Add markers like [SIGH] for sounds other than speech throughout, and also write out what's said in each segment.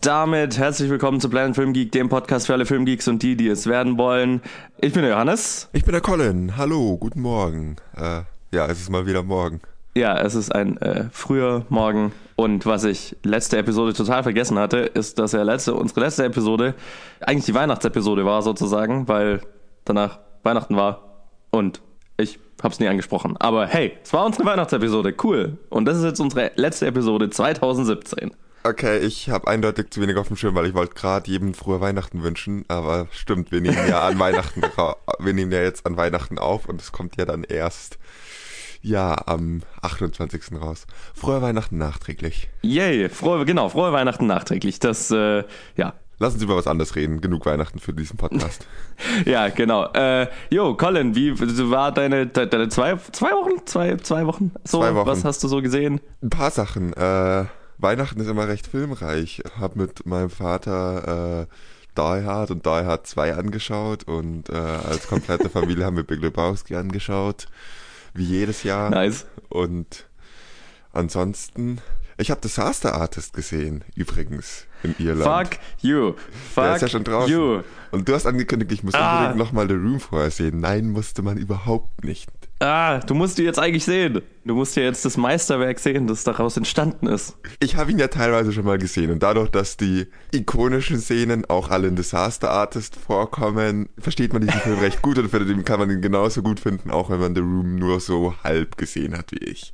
Damit herzlich willkommen zu Planet Film Geek, dem Podcast für alle Filmgeeks und die, die es werden wollen. Ich bin der Johannes. Ich bin der Colin. Hallo, guten Morgen. Äh, ja, es ist mal wieder morgen. Ja, es ist ein äh, früher Morgen. Und was ich letzte Episode total vergessen hatte, ist, dass ja letzte, unsere letzte Episode eigentlich die Weihnachtsepisode war sozusagen, weil danach Weihnachten war und ich hab's nie angesprochen. Aber hey, es war unsere Weihnachtsepisode, cool. Und das ist jetzt unsere letzte Episode 2017. Okay, ich habe eindeutig zu wenig auf dem Schirm, weil ich wollte gerade jedem frohe Weihnachten wünschen. Aber stimmt, wir nehmen ja an Weihnachten, wir nehmen ja jetzt an Weihnachten auf und es kommt ja dann erst ja am 28. raus. Frohe Weihnachten nachträglich. Yay, frohe, genau, frohe Weihnachten nachträglich. Das, äh, ja, Lass uns über was anderes reden. Genug Weihnachten für diesen Podcast. [LAUGHS] ja, genau. Äh, jo, Colin, wie war deine, deine zwei, zwei Wochen? Zwei, zwei Wochen? So, zwei Wochen. Was hast du so gesehen? Ein paar Sachen. Äh, Weihnachten ist immer recht filmreich. Hab mit meinem Vater äh, Die Hard und Die Hard 2 angeschaut und äh, als komplette Familie [LAUGHS] haben wir Big Lebowski angeschaut. Wie jedes Jahr. Nice. Und ansonsten, ich habe Disaster Artist gesehen, übrigens, in Irland. Fuck you. Fuck Der ist ja schon draußen. you. Und du hast angekündigt, ich muss ah. unbedingt nochmal The Room vorher sehen. Nein, musste man überhaupt nicht. Ah, du musst die jetzt eigentlich sehen. Du musst ja jetzt das Meisterwerk sehen, das daraus entstanden ist. Ich habe ihn ja teilweise schon mal gesehen und dadurch, dass die ikonischen Szenen auch alle in Disaster Artist vorkommen, versteht man diesen Film [LAUGHS] recht gut und für den kann man ihn genauso gut finden, auch wenn man The Room nur so halb gesehen hat wie ich.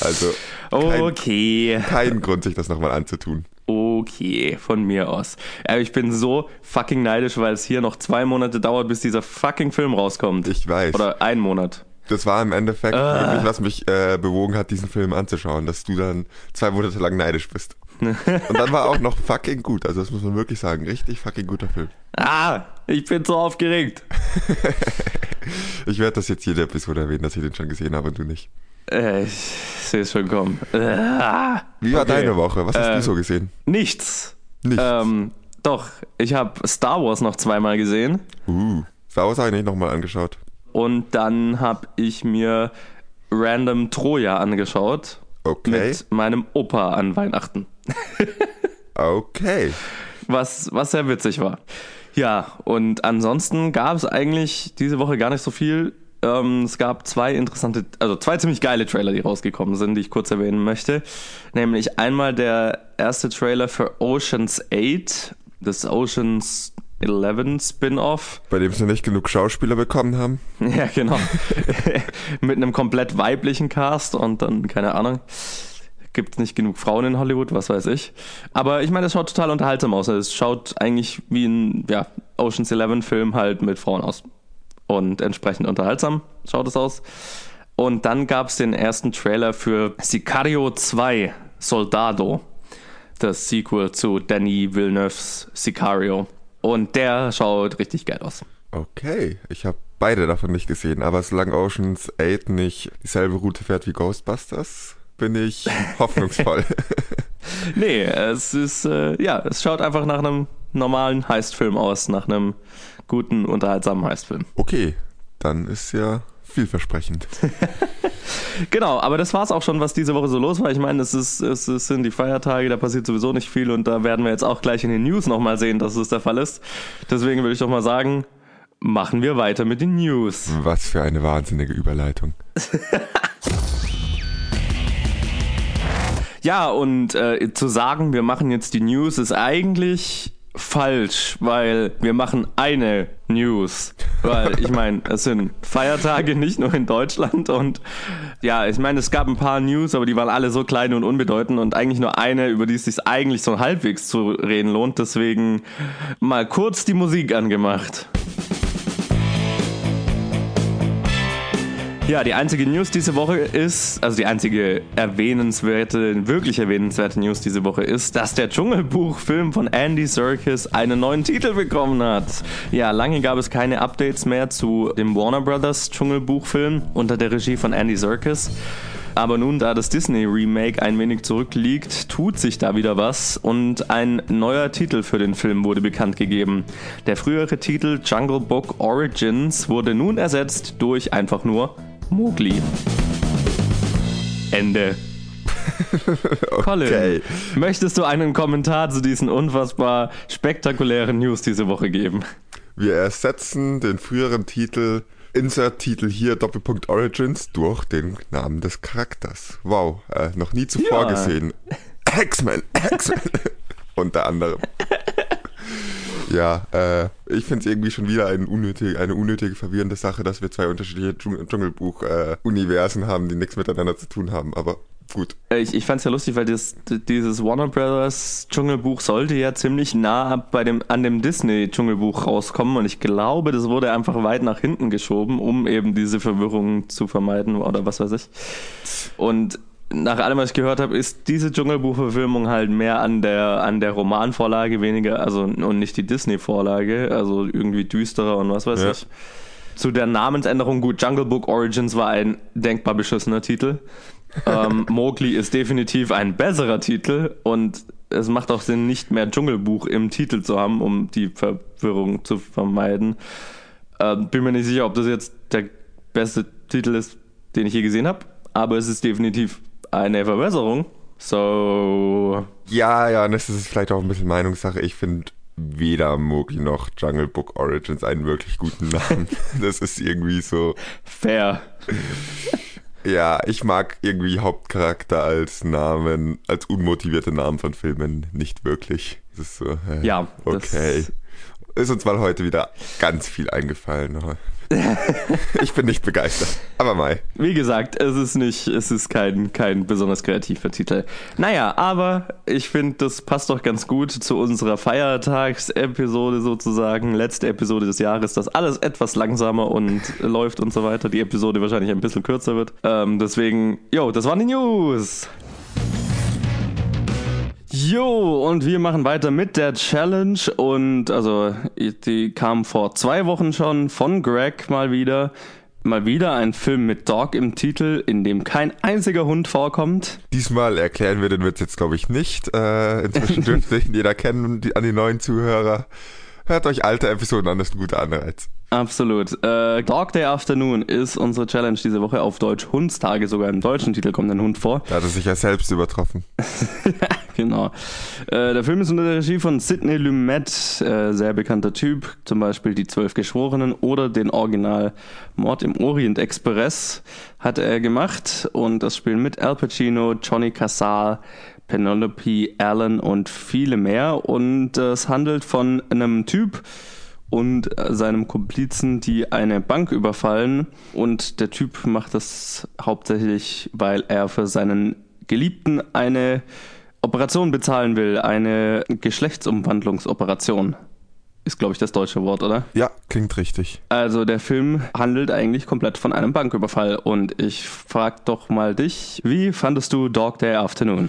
Also kein, okay. kein Grund, sich das nochmal anzutun. Okay, von mir aus. Aber ich bin so fucking neidisch, weil es hier noch zwei Monate dauert, bis dieser fucking Film rauskommt. Ich weiß. Oder ein Monat das war im Endeffekt ah. wirklich, was mich äh, bewogen hat, diesen Film anzuschauen, dass du dann zwei Monate lang neidisch bist. [LAUGHS] Und dann war auch noch fucking gut, also das muss man wirklich sagen, richtig fucking guter Film. Ah, ich bin so aufgeregt. [LAUGHS] ich werde das jetzt jede Episode erwähnen, dass ich den schon gesehen habe und du nicht. Äh, ich sehe es schon kommen. Ah, Wie war okay. deine Woche? Was hast äh, du so gesehen? Nichts. Nichts. Ähm, doch, ich habe Star Wars noch zweimal gesehen. Uh, Star Wars habe ich nicht nochmal angeschaut. Und dann habe ich mir Random Troja angeschaut. Okay. Mit meinem Opa an Weihnachten. [LAUGHS] okay. Was, was sehr witzig war. Ja, und ansonsten gab es eigentlich diese Woche gar nicht so viel. Ähm, es gab zwei interessante, also zwei ziemlich geile Trailer, die rausgekommen sind, die ich kurz erwähnen möchte. Nämlich einmal der erste Trailer für Oceans 8, das Oceans 11 Spin-off. Bei dem sie nicht genug Schauspieler bekommen haben. [LAUGHS] Ja, genau. [LAUGHS] Mit einem komplett weiblichen Cast und dann, keine Ahnung, gibt es nicht genug Frauen in Hollywood, was weiß ich. Aber ich meine, es schaut total unterhaltsam aus. Es schaut eigentlich wie ein ja, Ocean's 11 Film halt mit Frauen aus. Und entsprechend unterhaltsam schaut es aus. Und dann gab es den ersten Trailer für Sicario 2 Soldado. Das Sequel zu Danny Villeneuve's Sicario. Und der schaut richtig geil aus. Okay, ich habe beide davon nicht gesehen, aber solange Oceans 8 nicht dieselbe Route fährt wie Ghostbusters, bin ich [LAUGHS] hoffnungsvoll. [LAUGHS] nee, es ist, äh, ja, es schaut einfach nach einem normalen Heistfilm aus, nach einem guten, unterhaltsamen Heistfilm. Okay, dann ist ja vielversprechend. [LAUGHS] genau, aber das war es auch schon, was diese Woche so los war. Ich meine, es, ist, es, es sind die Feiertage, da passiert sowieso nicht viel und da werden wir jetzt auch gleich in den News nochmal sehen, dass es der Fall ist. Deswegen würde ich doch mal sagen, machen wir weiter mit den News. Was für eine wahnsinnige Überleitung. ja, und äh, zu sagen, wir machen jetzt die News, ist eigentlich falsch, weil wir machen eine News. Weil ich meine, [LAUGHS] es sind Feiertage nicht nur in Deutschland und ja, ich meine, es gab ein paar News, aber die waren alle so klein und unbedeutend und eigentlich nur eine, über die es sich eigentlich so halbwegs zu reden lohnt. Deswegen mal kurz die Musik angemacht. Ja, die einzige News diese Woche ist, also die einzige erwähnenswerte, wirklich erwähnenswerte News diese Woche ist, dass der Dschungelbuch-Film von Andy Serkis einen neuen Titel bekommen hat. Ja, lange gab es keine Updates mehr zu dem Warner Brothers Dschungelbuch-Film unter der Regie von Andy Serkis. Aber nun, da das Disney-Remake ein wenig zurückliegt, tut sich da wieder was und ein neuer Titel für den Film wurde bekannt gegeben. Der frühere Titel Jungle Book Origins wurde nun ersetzt durch einfach nur Mowgli. Ende. [LAUGHS] Colin, Okay. möchtest du einen Kommentar zu diesen unfassbar spektakulären News diese Woche geben? Wir ersetzen den früheren Titel, Insert-Titel hier, Doppelpunkt Origins, durch den Namen des Charakters. Wow, äh, noch nie zuvor Ja. gesehen. X-Men, X-Men. [LAUGHS] Unter anderem. Ja, äh, ich finde es irgendwie schon wieder ein unnötig, eine unnötige, verwirrende Sache, dass wir zwei unterschiedliche Dschung- Dschungelbuch-Universen haben, die nichts miteinander zu tun haben. Aber gut. Äh, Ich, ich fand's ja lustig, weil das, dieses Warner Brothers Dschungelbuch sollte ja ziemlich nah bei dem, an dem Disney Dschungelbuch rauskommen und ich glaube, das wurde einfach weit nach hinten geschoben, um eben diese Verwirrung zu vermeiden oder was weiß ich. Und nach allem, was ich gehört habe, ist diese Dschungelbuchverfilmung halt mehr an der, an der Romanvorlage weniger, also und nicht die Disney-Vorlage, also irgendwie düsterer und was weiß Ja. ich. Zu der Namensänderung, gut, Jungle Book Origins war ein denkbar beschissener Titel. [LAUGHS] ähm, Mowgli ist definitiv ein besserer Titel und es macht auch Sinn, nicht mehr Dschungelbuch im Titel zu haben, um die Verwirrung zu vermeiden. Ähm, bin mir nicht sicher, ob das jetzt der beste Titel ist, den ich je gesehen habe, aber es ist definitiv eine Verbesserung. So, Ja, ja, und das ist vielleicht auch ein bisschen Meinungssache. Ich finde weder Mowgli noch Jungle Book Origins einen wirklich guten Namen. [LAUGHS] Das ist irgendwie so. fair. [LAUGHS] Ja, ich mag irgendwie Hauptcharakter als Namen, als unmotivierte Namen von Filmen nicht wirklich. Das ist so, äh, Ja, okay. Ist uns mal heute wieder ganz viel eingefallen. [LAUGHS] Ich bin nicht begeistert. Aber Mai. Wie gesagt, es ist nicht, es ist kein, kein besonders kreativer Titel. Naja, aber ich finde, das passt doch ganz gut zu unserer Feiertagsepisode sozusagen, letzte Episode des Jahres, dass alles etwas langsamer und läuft und so weiter. Die Episode wahrscheinlich ein bisschen kürzer wird. Ähm, deswegen, jo, das waren die News. Jo, und wir machen weiter mit der Challenge und also die kam vor zwei Wochen schon von Greg mal wieder. Mal wieder ein Film mit Dog im Titel, in dem kein einziger Hund vorkommt. Diesmal erklären wir den Witz jetzt, glaube ich, nicht. Äh, inzwischen dürfte ihn jeder kennen, die, an die neuen Zuhörer. Hört euch alte Episoden an, das ist ein guter Anreiz. Absolut. Äh, Dog Day Afternoon ist unsere Challenge diese Woche auf Deutsch. Hundstage, sogar im deutschen Titel kommt ein Hund vor. Da hat er sich ja selbst übertroffen. [LAUGHS] genau. Äh, der Film ist unter der Regie von Sidney Lumet, äh, sehr bekannter Typ, zum Beispiel Die Zwölf Geschworenen oder den Original Mord im Orient Express hat er gemacht und das spielen mit Al Pacino, Johnny Casal, Penelope Allen und viele mehr und äh, es handelt von einem Typ, und äh, seinem Komplizen, die eine Bank überfallen. Und der Typ macht das hauptsächlich, weil er für seinen Geliebten eine Operation bezahlen will, eine Geschlechtsumwandlungsoperation. Ist, glaube ich, das deutsche Wort, oder? Ja, klingt richtig. Also der Film handelt eigentlich komplett von einem Banküberfall. Und ich frag doch mal dich, wie fandest du Dog Day Afternoon?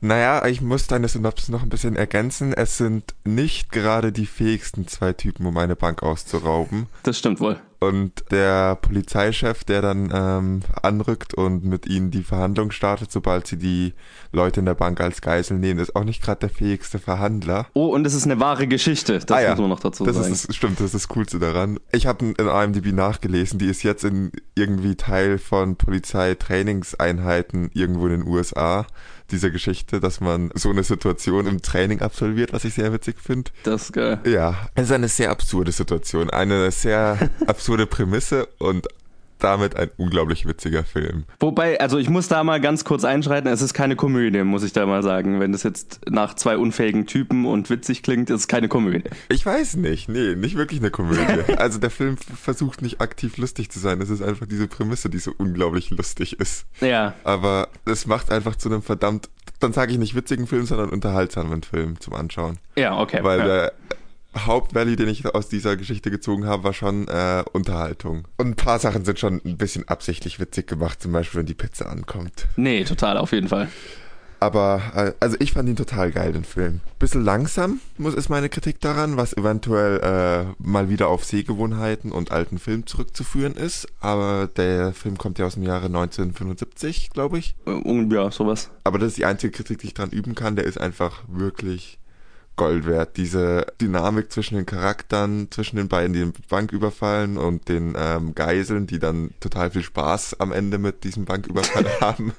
Naja, ich muss deine Synopsis noch ein bisschen ergänzen. Es sind nicht gerade die fähigsten zwei Typen, um eine Bank auszurauben. Das stimmt wohl. Und der Polizeichef, der dann ähm, anrückt und mit ihnen die Verhandlung startet, sobald sie die Leute in der Bank als Geisel nehmen, ist auch nicht gerade der fähigste Verhandler. Oh, und es ist eine wahre Geschichte. Das Ah ja, muss man noch dazu das sagen. Ist, das stimmt, das ist das Coolste daran. Ich habe in IMDb nachgelesen, die ist jetzt in irgendwie Teil von Polizeitrainingseinheiten irgendwo in den USA. Diese Geschichte, dass man so eine Situation im Training absolviert, was ich sehr witzig finde. das ist geil. Ja, es ist eine sehr absurde Situation, eine sehr [LAUGHS] absurde Prämisse und damit ein unglaublich witziger Film. Wobei, also ich muss da mal ganz kurz einschreiten, es ist keine Komödie, muss ich da mal sagen. Wenn das jetzt nach zwei unfähigen Typen und witzig klingt, ist es keine Komödie. Ich weiß nicht, nee, nicht wirklich eine Komödie. [LAUGHS] Also der Film versucht nicht aktiv lustig zu sein, es ist einfach diese Prämisse, die so unglaublich lustig ist. Ja, Aber es macht einfach zu einem verdammt, dann sage ich nicht witzigen Film, sondern unterhaltsamen Film zum Anschauen. ja, okay. Weil ja. der Hauptvalue, den ich aus dieser Geschichte gezogen habe, war schon äh, Unterhaltung. Und ein paar Sachen sind schon ein bisschen absichtlich witzig gemacht, zum Beispiel, wenn die Pizza ankommt. Nee, total, auf jeden Fall. Aber, äh, also ich fand ihn total geil, den Film. Bisschen langsam, muss ist meine Kritik daran, was eventuell äh, mal wieder auf Sehgewohnheiten und alten Film zurückzuführen ist. Aber der Film kommt ja aus dem Jahre 1975, glaube ich. Äh, Ja, sowas. Aber das ist die einzige Kritik, die ich dran üben kann. Der ist einfach wirklich Gold wert. Diese Dynamik zwischen den Charakteren, zwischen den beiden, die den Bank überfallen und den ähm, Geiseln, die dann total viel Spaß am Ende mit diesem Banküberfall [LAUGHS] haben.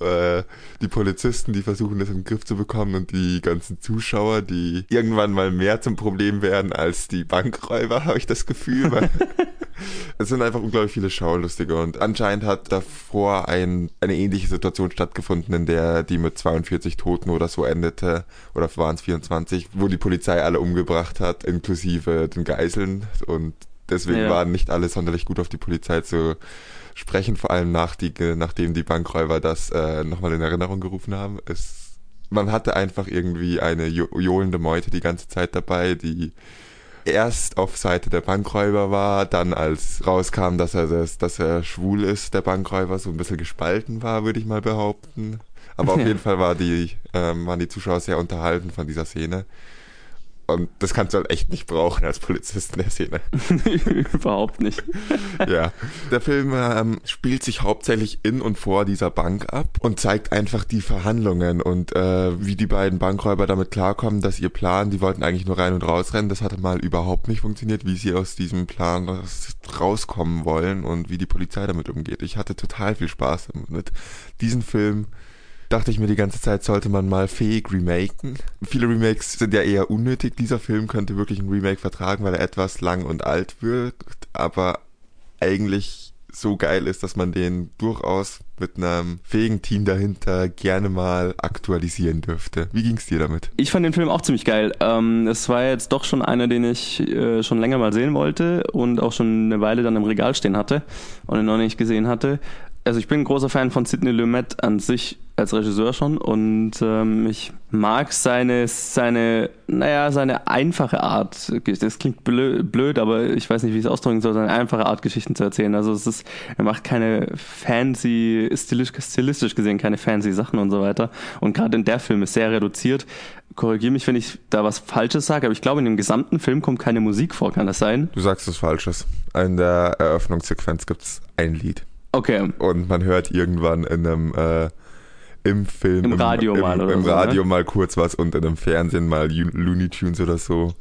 Äh, die Polizisten, die versuchen, das den Griff zu bekommen und die ganzen Zuschauer, die irgendwann mal mehr zum Problem werden als die Bankräuber, [LAUGHS] habe ich das Gefühl. Weil [LAUGHS] es sind einfach unglaublich viele Schaulustige und anscheinend hat davor ein, eine ähnliche Situation stattgefunden, in der die mit 42 Toten oder so endete, oder waren es 24, wo die Polizei alle umgebracht hat, inklusive den Geiseln und deswegen ja. waren nicht alle sonderlich gut auf die Polizei zu sprechen, vor allem nach die, nachdem die Bankräuber das äh, nochmal in Erinnerung gerufen haben. Es, man hatte einfach irgendwie eine johlende Meute die ganze Zeit dabei, die erst auf Seite der Bankräuber war, dann als rauskam, dass er, das, dass er schwul ist, der Bankräuber, so ein bisschen gespalten war, würde ich mal behaupten. Aber auf [LAUGHS] jeden Fall war die, ähm, waren die Zuschauer sehr unterhalten von dieser Szene. Und das kannst du halt echt nicht brauchen als Polizist in der Szene. [LAUGHS] Überhaupt nicht. [LAUGHS] ja. Der Film ähm, spielt sich hauptsächlich in und vor dieser Bank ab und zeigt einfach die Verhandlungen und äh, wie die beiden Bankräuber damit klarkommen, dass ihr Plan, die wollten eigentlich nur rein und rausrennen, das hatte mal überhaupt nicht funktioniert, wie sie aus diesem Plan rauskommen wollen und wie die Polizei damit umgeht. Ich hatte total viel Spaß mit diesem Film dachte ich mir die ganze Zeit, sollte man mal fähig remaken. Viele Remakes sind ja eher unnötig. Dieser Film könnte wirklich ein Remake vertragen, weil er etwas lang und alt wirkt, aber eigentlich so geil ist, dass man den durchaus mit einem fähigen Team dahinter gerne mal aktualisieren dürfte. Wie ging's dir damit? Ich fand den Film auch ziemlich geil. Ähm, es war jetzt doch schon einer, den ich äh, schon länger mal sehen wollte und auch schon eine Weile dann im Regal stehen hatte und ihn noch nicht gesehen hatte also ich bin ein großer Fan von Sidney Lumet an sich als Regisseur schon und ähm, ich mag seine, seine, naja, seine einfache Art. Das klingt blöd, aber ich weiß nicht, wie ich es ausdrücken soll, seine einfache Art, Geschichten zu erzählen. Also es ist, er macht keine fancy, stilistisch, stilistisch gesehen keine fancy Sachen und so weiter. Und gerade in der Film ist sehr reduziert. Korrigiere mich, wenn ich da was Falsches sage, aber ich glaube, in dem gesamten Film kommt keine Musik vor, kann das sein? Du sagst was Falsches. In der Eröffnungssequenz gibt's ein Lied. Okay. Und man hört irgendwann in einem äh, im Film, im Radio im, mal oder im so, Radio ne? mal kurz was und in einem Fernsehen mal Looney Tunes oder so.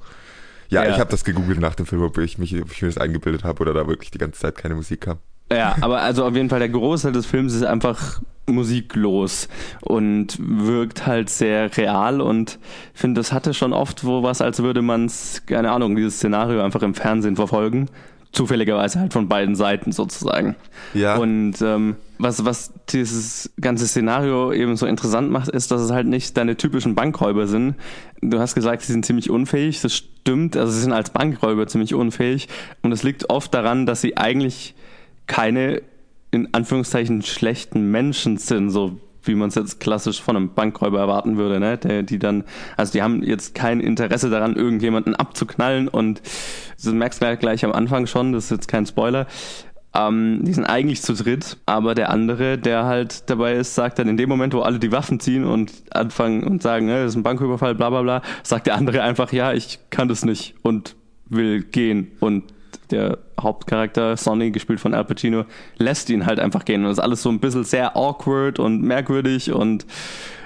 Ja, ja. ich habe das gegoogelt nach dem Film, ob ich, mich, ob ich mir das eingebildet habe oder da wirklich die ganze Zeit keine Musik kam. Ja, aber also auf jeden Fall der Großteil des Films ist einfach musiklos und wirkt halt sehr real und ich finde, das hatte schon oft wo was, als würde man es, keine Ahnung, dieses Szenario einfach im Fernsehen verfolgen zufälligerweise halt von beiden Seiten sozusagen. Ja. Und ähm, was, was dieses ganze Szenario eben so interessant macht, ist, dass es halt nicht deine typischen Bankräuber sind. Du hast gesagt, sie sind ziemlich unfähig. Das stimmt. Also sie sind als Bankräuber ziemlich unfähig. Und es liegt oft daran, dass sie eigentlich keine in Anführungszeichen schlechten Menschen sind, so wie man es jetzt klassisch von einem Bankräuber erwarten würde, ne? Der, die dann, also die haben jetzt kein Interesse daran, irgendjemanden abzuknallen und du merkst gleich, gleich am Anfang schon, das ist jetzt kein Spoiler, ähm, die sind eigentlich zu dritt, aber der andere, der halt dabei ist, sagt dann in dem Moment, wo alle die Waffen ziehen und anfangen und sagen, ne, das ist ein Banküberfall, bla bla bla, sagt der andere einfach, ja, ich kann das nicht und will gehen und der Hauptcharakter, Sonny, gespielt von Al Pacino, lässt ihn halt einfach gehen. Und das ist alles so ein bisschen sehr awkward und merkwürdig und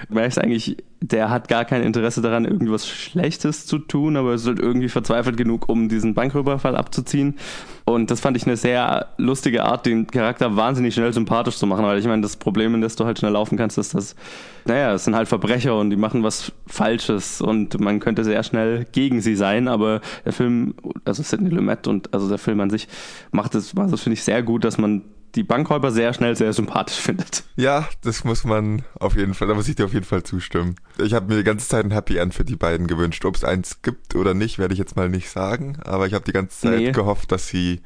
merkst eigentlich, der hat gar kein Interesse daran, irgendwas Schlechtes zu tun, aber ist halt irgendwie verzweifelt genug, um diesen Banküberfall abzuziehen. Und das fand ich eine sehr lustige Art, den Charakter wahnsinnig schnell sympathisch zu machen, weil ich meine, das Problem, in das du halt schnell laufen kannst, ist, dass, naja, es sind halt Verbrecher und die machen was Falsches und man könnte sehr schnell gegen sie sein, aber der Film, also Sidney Lumet und also der Film an sich macht es, also finde ich sehr gut, dass man die Bankräuber sehr schnell sehr sympathisch [LAUGHS] findet. Ja, das muss man auf jeden Fall, da muss ich dir auf jeden Fall zustimmen. Ich habe mir die ganze Zeit ein Happy End für die beiden gewünscht. Ob es eins gibt oder nicht, werde ich jetzt mal nicht sagen, aber ich habe die ganze Zeit nee. gehofft, dass sie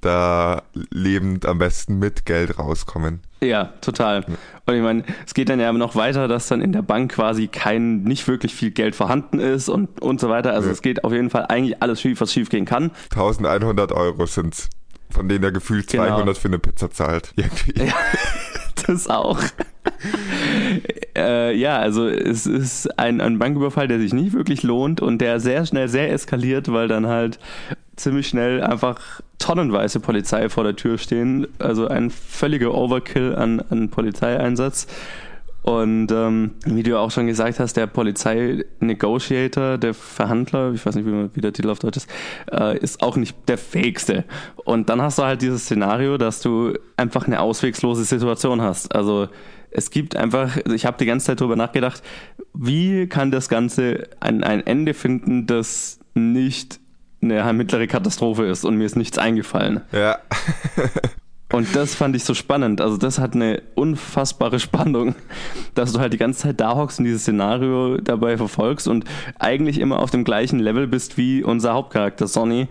da lebend am besten mit Geld rauskommen. Ja, total. Und ich meine, es geht dann ja noch weiter, dass dann in der Bank quasi kein, nicht wirklich viel Geld vorhanden ist und, und so weiter. Also ja. es geht auf jeden Fall eigentlich alles schief, was schief gehen kann. 1100 Euro sind's von denen er gefühlt genau. 200 für eine Pizza zahlt. [LAUGHS] Irgendwie. Ja, das auch. [LAUGHS] äh, ja, also es ist ein, ein Banküberfall, der sich nicht wirklich lohnt und der sehr schnell sehr eskaliert, weil dann halt ziemlich schnell einfach tonnenweise Polizei vor der Tür stehen. Also ein völliger Overkill an, an Polizeieinsatz. Und ähm, wie du auch schon gesagt hast, der Polizei-Negotiator, der Verhandler, ich weiß nicht, wie, man, wie der Titel auf Deutsch ist, äh, ist auch nicht der fähigste. Und dann hast du halt dieses Szenario, dass du einfach eine auswegslose Situation hast. Also es gibt einfach, ich habe die ganze Zeit darüber nachgedacht, wie kann das Ganze ein, ein Ende finden, das nicht eine mittlere Katastrophe ist und mir ist nichts eingefallen. Ja. [LAUGHS] Und das fand ich so spannend. Also das hat eine unfassbare [LAUGHS] Spannung, dass du halt die ganze Zeit da hockst und dieses Szenario dabei verfolgst und eigentlich immer auf dem gleichen Level bist wie unser Hauptcharakter Sonny,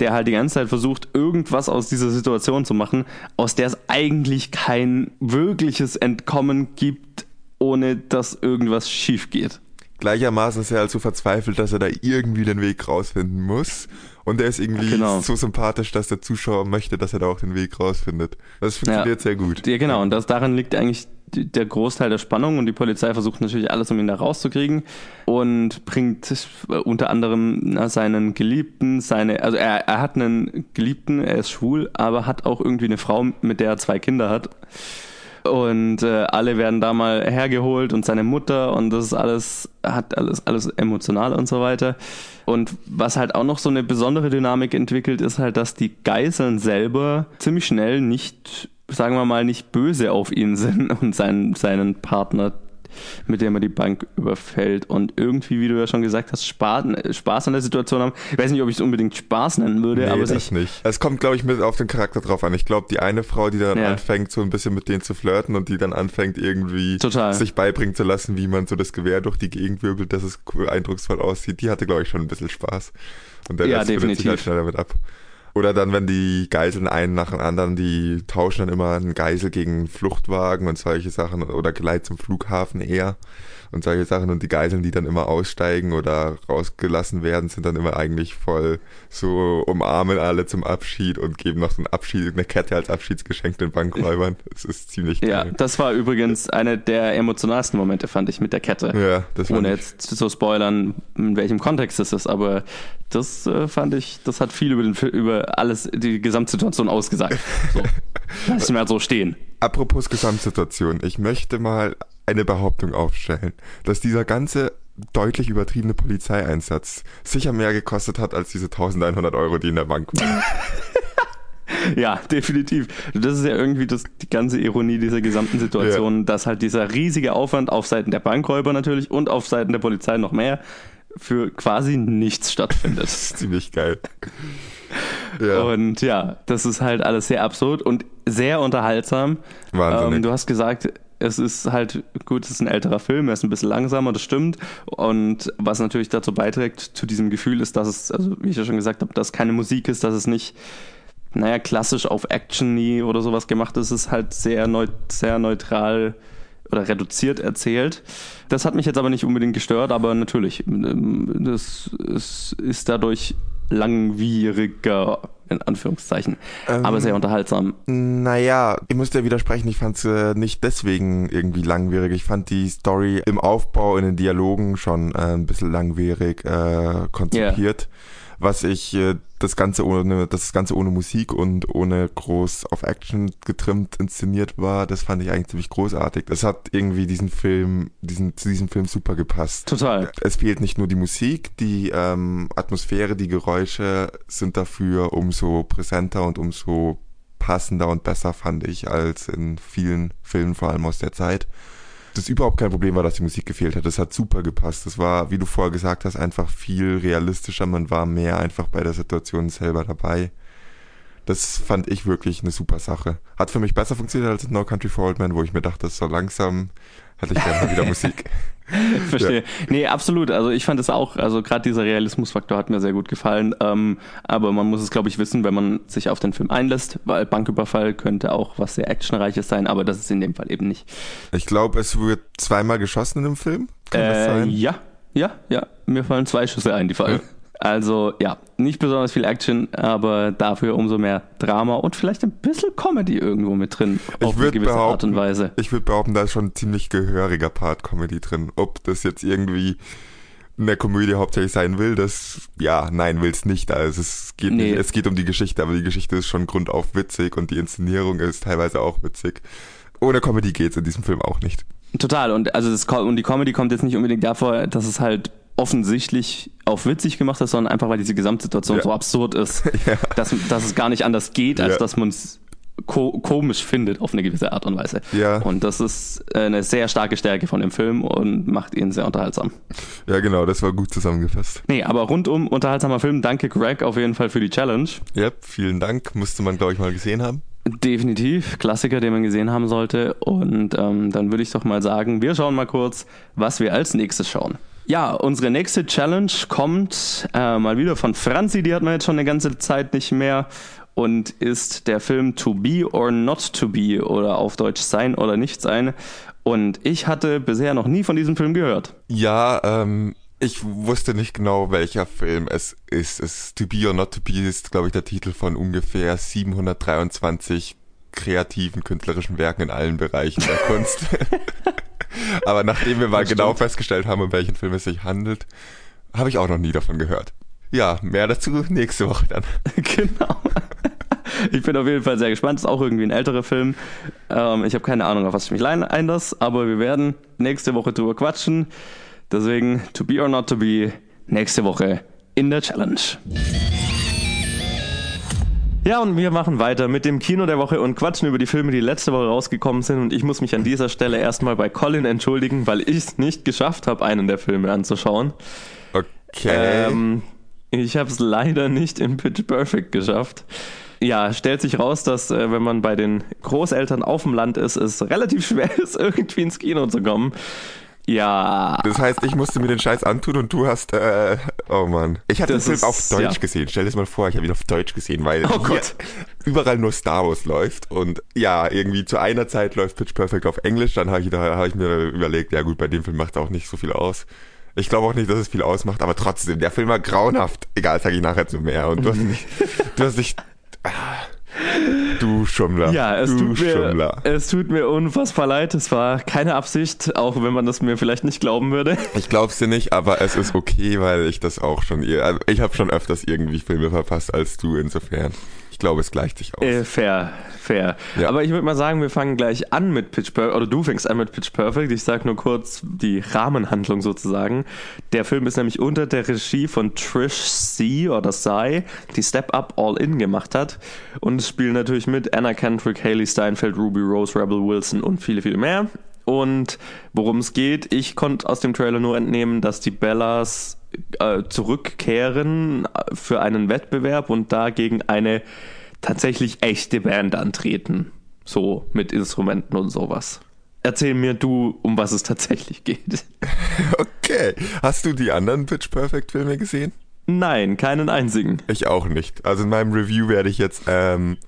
der halt die ganze Zeit versucht, irgendwas aus dieser Situation zu machen, aus der es eigentlich kein wirkliches Entkommen gibt, ohne dass irgendwas schief geht. Gleichermaßen ist er halt so verzweifelt, dass er da irgendwie den Weg rausfinden muss. Und er ist irgendwie genau. so sympathisch, dass der Zuschauer möchte, dass er da auch den Weg rausfindet. Das funktioniert ja. sehr gut. Ja, genau. Und das, daran liegt eigentlich der Großteil der Spannung und die Polizei versucht natürlich alles, um ihn da rauszukriegen und bringt unter anderem seinen Geliebten, seine, also er, er hat einen Geliebten, er ist schwul, aber hat auch irgendwie eine Frau, mit der er zwei Kinder hat. Und äh, alle werden da mal hergeholt und seine Mutter und das ist alles, hat alles, alles emotional und so weiter. Und was halt auch noch so eine besondere Dynamik entwickelt, ist halt, dass die Geiseln selber ziemlich schnell nicht, sagen wir mal, nicht böse auf ihn [LAUGHS] sind und seinen, seinen Partner mit dem er die Bank überfällt und irgendwie, wie du ja schon gesagt hast, Spaß, an der Situation haben. Ich weiß nicht, ob ich es unbedingt Spaß nennen würde, nee, aber das sich, nicht. Es kommt, glaube ich, mit auf den Charakter drauf an. Ich glaube, die eine Frau, die dann ja. anfängt, so ein bisschen mit denen zu flirten und die dann anfängt, irgendwie Total. sich beibringen zu lassen, wie man so das Gewehr durch die Gegend wirbelt, dass es cool, eindrucksvoll aussieht, die hatte, glaube ich, schon ein bisschen Spaß. Und der ja, definitiv. sich halt schnell damit ab. Oder dann, wenn die Geiseln einen nach dem anderen, die tauschen dann immer einen Geisel gegen Fluchtwagen und solche Sachen oder Geleit zum Flughafen eher und solche Sachen und die Geiseln, die dann immer aussteigen oder rausgelassen werden, sind dann immer eigentlich voll so umarmen alle zum Abschied und geben noch so ein Abschied, eine Kette als Abschiedsgeschenk den Bankräubern. [LAUGHS] Das ist ziemlich geil. Ja, das war übrigens eine der emotionalsten Momente, fand ich, mit der Kette. Ja, das Ohne jetzt zu spoilern, in welchem Kontext es ist, aber das äh, fand ich, das hat viel über, den, über alles, die Gesamtsituation ausgesagt. So. [LAUGHS] Lass mal so stehen. Apropos Gesamtsituation, ich möchte mal eine Behauptung aufstellen, dass dieser ganze deutlich übertriebene Polizeieinsatz sicher mehr gekostet hat als diese 1100 Euro, die in der Bank waren. [LAUGHS] [LAUGHS] ja, definitiv. Das ist ja irgendwie das, die ganze Ironie dieser gesamten Situation, ja. dass halt dieser riesige Aufwand auf Seiten der Bankräuber natürlich und auf Seiten der Polizei noch mehr für quasi nichts stattfindet. Das ist ziemlich geil. [LAUGHS] Ja. Und ja, das ist halt alles sehr absurd und sehr unterhaltsam. Wahnsinnig. Ähm, du hast gesagt, es ist halt gut, es ist ein älterer Film, er ist ein bisschen langsamer, das stimmt. Und was natürlich dazu beiträgt, zu diesem Gefühl ist, dass es, also wie ich ja schon gesagt habe, dass keine Musik ist, dass es nicht, naja, klassisch auf Action nie oder sowas gemacht ist. Es ist halt sehr, neut sehr neutral oder reduziert erzählt. Das hat mich jetzt aber nicht unbedingt gestört, aber natürlich, ähm, das ist, ist dadurch langwieriger, in Anführungszeichen, ähm, aber sehr unterhaltsam. Naja, ich muss dir widersprechen, ich fand es äh, nicht deswegen irgendwie langwierig. Ich fand die Story im Aufbau, in den Dialogen schon äh, ein bisschen langwierig äh, konzipiert. Yeah was ich äh, das Ganze ohne, das Ganze ohne Musik und ohne groß auf Action getrimmt inszeniert war, das fand ich eigentlich ziemlich großartig. Das hat irgendwie diesen Film, diesen, zu diesem Film super gepasst. Total. Es fehlt nicht nur die Musik, die ähm, Atmosphäre, die Geräusche sind dafür umso präsenter und umso passender und besser, fand ich, als in vielen Filmen, vor allem aus der Zeit das überhaupt kein Problem war, dass die Musik gefehlt hat. Das hat super gepasst. Das war, wie du vorher gesagt hast, einfach viel realistischer. Man war mehr einfach bei der Situation selber dabei. Das fand ich wirklich eine super Sache. Hat für mich besser funktioniert als No Country for Old Men, wo ich mir dachte, so langsam hatte ich gerne mal wieder Musik. [LAUGHS] Verstehe. Ja. Nee, absolut. Also ich fand es auch, also gerade dieser Realismusfaktor hat mir sehr gut gefallen. Ähm, aber man muss es, glaube ich, wissen, wenn man sich auf den Film einlässt, weil Banküberfall könnte auch was sehr Actionreiches sein, aber das ist in dem Fall eben nicht. Ich glaube, es wird zweimal geschossen in dem Film. Kann äh, das sein? Ja, ja, ja. Mir fallen zwei Schüsse ein, die fallen. [LAUGHS] Also ja, nicht besonders viel Action, aber dafür umso mehr Drama und vielleicht ein bisschen Comedy irgendwo mit drin. Auf eine gewisse Art und Weise. Ich würde behaupten, da ist schon ein ziemlich gehöriger Part Comedy drin. Ob das jetzt irgendwie eine Komödie hauptsächlich sein will, das, ja, nein, will es nicht. Also es geht nee. nicht, es geht um die Geschichte, aber die Geschichte ist schon grundauf witzig und die Inszenierung ist teilweise auch witzig. Ohne Comedy geht's in diesem Film auch nicht. Total. Und also das, und die Comedy kommt jetzt nicht unbedingt davor, dass es halt offensichtlich auf witzig gemacht ist, sondern einfach, weil diese Gesamtsituation Ja. so absurd ist, [LAUGHS] Ja. dass, dass es gar nicht anders geht, als Ja. dass man es ko komisch findet auf eine gewisse Art und Weise. Ja. Und das ist äh, eine sehr starke Stärke von dem Film und macht ihn sehr unterhaltsam. Ja, genau, das war gut zusammengefasst. Nee, aber rundum unterhaltsamer Film. Danke Greg auf jeden Fall für die Challenge. Ja, vielen Dank. Musste man, glaube ich, mal gesehen haben. Definitiv, Klassiker, den man gesehen haben sollte. Und ähm, dann würde ich doch mal sagen, wir schauen mal kurz, was wir als nächstes schauen. Ja, unsere nächste Challenge kommt äh, mal wieder von Franzi, die hat man jetzt schon eine ganze Zeit nicht mehr und ist der Film To Be or Not To Be oder auf Deutsch Sein oder Nicht Sein. Und ich hatte bisher noch nie von diesem Film gehört. Ja, ähm, ich wusste nicht genau, welcher Film es ist. Es To Be or Not To Be ist, glaube ich, der Titel von ungefähr 723 kreativen künstlerischen Werken in allen Bereichen der Kunst. [LAUGHS] [LAUGHS] Aber nachdem wir mal Das genau stimmt. festgestellt haben, um welchen Film es sich handelt, habe ich auch noch nie davon gehört. Ja, mehr dazu nächste Woche dann. [LAUGHS] genau. Ich bin auf jeden Fall sehr gespannt. Ist auch irgendwie ein älterer Film. Ähm, ich habe keine Ahnung, auf was ich mich einlasse, aber wir werden nächste Woche drüber quatschen. Deswegen, to be or not to be, nächste Woche in der Challenge. Ja, und wir machen weiter mit dem Kino der Woche und quatschen über die Filme, die letzte Woche rausgekommen sind. Und ich muss mich an dieser Stelle erstmal bei Colin entschuldigen, weil ich es nicht geschafft habe, einen der Filme anzuschauen. Okay. Ähm, ich habe es leider nicht in Pitch Perfect geschafft. Ja, stellt sich raus, dass äh, wenn man bei den Großeltern auf dem Land ist, es relativ [LAUGHS] schwer ist, irgendwie ins Kino zu kommen. Ja, Das heißt, ich musste mir den Scheiß antun und du hast, äh, oh Mann. Ich habe den Film ist- auf Deutsch ja. gesehen. Stell dir das mal vor, ich habe ihn auf Deutsch gesehen, weil Oh Gott. überall nur Star Wars läuft und ja, irgendwie zu einer Zeit läuft Pitch Perfect auf Englisch, dann habe ich, da hab ich mir überlegt, ja gut, bei dem Film macht es auch nicht so viel aus. Ich glaube auch nicht, dass es viel ausmacht, aber trotzdem, der Film war grauenhaft. Egal, sage ich nachher zu mehr. Und du hast [LAUGHS] nicht, du hast nicht, ah, du Schummler. ja, es du tut, mir, Schummler. es tut mir unfassbar leid. Es war keine Absicht, auch wenn man das mir vielleicht nicht glauben würde. Ich glaub's dir nicht, aber es ist okay, weil ich das auch schon, ich habe schon öfters irgendwie Filme verpasst als du, insofern. Ich glaube, es gleicht sich aus. Äh, fair, fair. Ja. Aber ich würde mal sagen, wir fangen gleich an mit Pitch Perfect, oder du fängst an mit Pitch Perfect. Ich sage nur kurz die Rahmenhandlung sozusagen. Der Film ist nämlich unter der Regie von Trish C. oder Sai, die Step Up All In gemacht hat. Und es spielen natürlich mit Anna Kendrick, Haley Steinfeld, Ruby Rose, Rebel Wilson und viele, viele mehr. Und worum es geht, ich konnte aus dem Trailer nur entnehmen, dass die Bellas äh, zurückkehren äh, für einen Wettbewerb und dagegen eine tatsächlich echte Band antreten. So mit Instrumenten und sowas. Erzähl mir du, um was es tatsächlich geht. [LAUGHS] Okay. Hast du die anderen Pitch Perfect Filme gesehen? Nein, keinen einzigen. Ich auch nicht. Also in meinem Review werde ich jetzt ähm,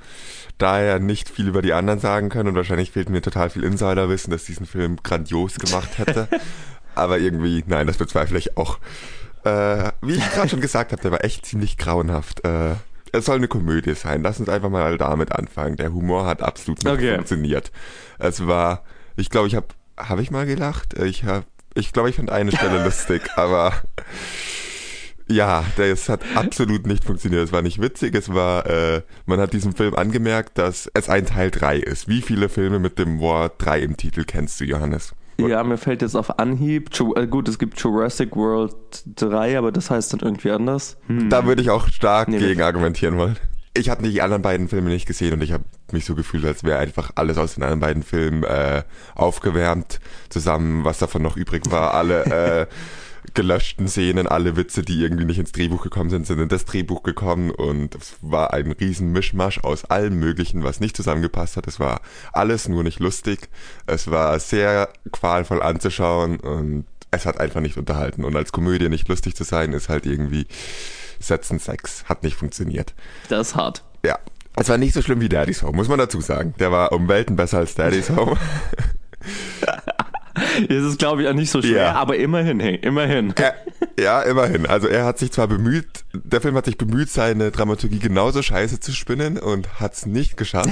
daher nicht viel über die anderen sagen können und wahrscheinlich fehlt mir total viel Insiderwissen, dass diesen Film grandios gemacht hätte. [LAUGHS] Aber irgendwie, nein, das bezweifle ich auch. Äh, wie ich gerade schon gesagt habe, der war echt ziemlich grauenhaft. Äh, es soll eine Komödie sein. Lass uns einfach mal damit anfangen. Der Humor hat absolut nicht Okay. funktioniert. Es war, ich glaube, ich habe, habe ich mal gelacht? Ich habe, ich glaube, ich fand eine Stelle [LAUGHS] lustig, aber ja, das hat absolut nicht funktioniert. Es war nicht witzig. Es war, äh, man hat diesem Film angemerkt, dass es ein Teil 3 ist. Wie viele Filme mit dem Wort 3 im Titel kennst du, Johannes? Ja, mir fällt jetzt auf Anhieb. Äh, gut, es gibt Jurassic World 3, aber das heißt dann irgendwie anders. Hm. Da würde ich auch stark Nee, gegen argumentieren wollen. Ich habe die anderen beiden Filme nicht gesehen und ich habe mich so gefühlt, als wäre einfach alles aus den anderen beiden Filmen äh, aufgewärmt, zusammen, was davon noch übrig war, alle [LAUGHS] äh, gelöschten Szenen, alle Witze, die irgendwie nicht ins Drehbuch gekommen sind, sind in das Drehbuch gekommen und es war ein riesen Mischmasch aus allem Möglichen, was nicht zusammengepasst hat. Es war alles nur nicht lustig. Es war sehr qualvoll anzuschauen und es hat einfach nicht unterhalten. Und als Komödie nicht lustig zu sein, ist halt irgendwie Setzen Sex. Hat nicht funktioniert. Das ist hart. Ja. Es war nicht so schlimm wie Daddy's Home, muss man dazu sagen. Der war um Welten besser als Daddy's Home. [LAUGHS] [LAUGHS] Es ist, glaube ich, auch nicht so schwer, Ja. aber immerhin, hey, immerhin. Ja, ja, immerhin. Also er hat sich zwar bemüht, der Film hat sich bemüht, seine Dramaturgie genauso scheiße zu spinnen und hat es nicht geschafft.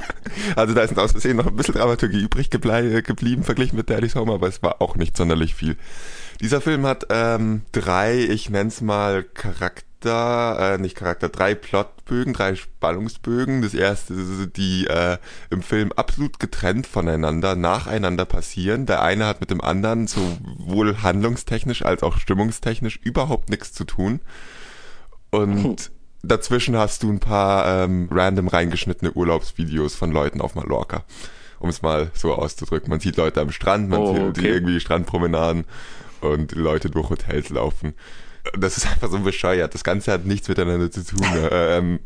[LAUGHS] also da ist aus Versehen noch ein bisschen Dramaturgie übrig geblieben, verglichen mit Daddy's Home, aber es war auch nicht sonderlich viel. Dieser Film hat ähm, drei, ich nenn's mal Charakter, äh, nicht Charakter, drei Plotbögen, drei Spannungsbögen. Das erste ist die äh, im Film absolut getrennt voneinander, nacheinander passieren. Der eine hat mit dem anderen sowohl handlungstechnisch als auch stimmungstechnisch überhaupt nichts zu tun. Und [LAUGHS] dazwischen hast du ein paar ähm, random reingeschnittene Urlaubsvideos von Leuten auf Mallorca. Um es mal so auszudrücken. Man sieht Leute am Strand, man Oh, sieht okay. irgendwie Strandpromenaden und Leute durch Hotels laufen. Das ist einfach so bescheuert. Das Ganze hat nichts miteinander zu tun. [LAUGHS] ähm,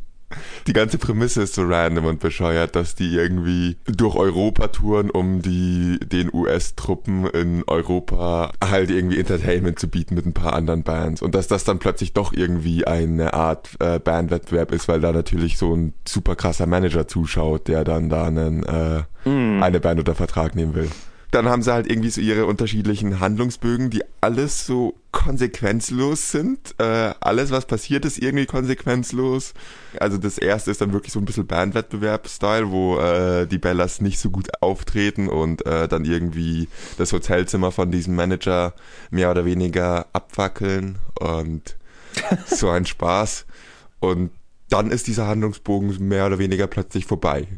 die ganze Prämisse ist so random und bescheuert, dass die irgendwie durch Europa touren, um die den US-Truppen in Europa halt irgendwie Entertainment zu bieten mit ein paar anderen Bands und dass das dann plötzlich doch irgendwie eine Art äh, Bandwettbewerb ist, weil da natürlich so ein super krasser Manager zuschaut, der dann da einen, äh, eine Band unter Vertrag nehmen will. Dann haben sie halt irgendwie so ihre unterschiedlichen Handlungsbögen, die alles so konsequenzlos sind. Äh, alles, was passiert, ist irgendwie konsequenzlos. Also das erste ist dann wirklich so ein bisschen Bandwettbewerb-Style, wo äh, die Bellas nicht so gut auftreten und äh, dann irgendwie das Hotelzimmer von diesem Manager mehr oder weniger abwackeln und [LAUGHS] so ein Spaß. Und dann ist dieser Handlungsbogen mehr oder weniger plötzlich vorbei.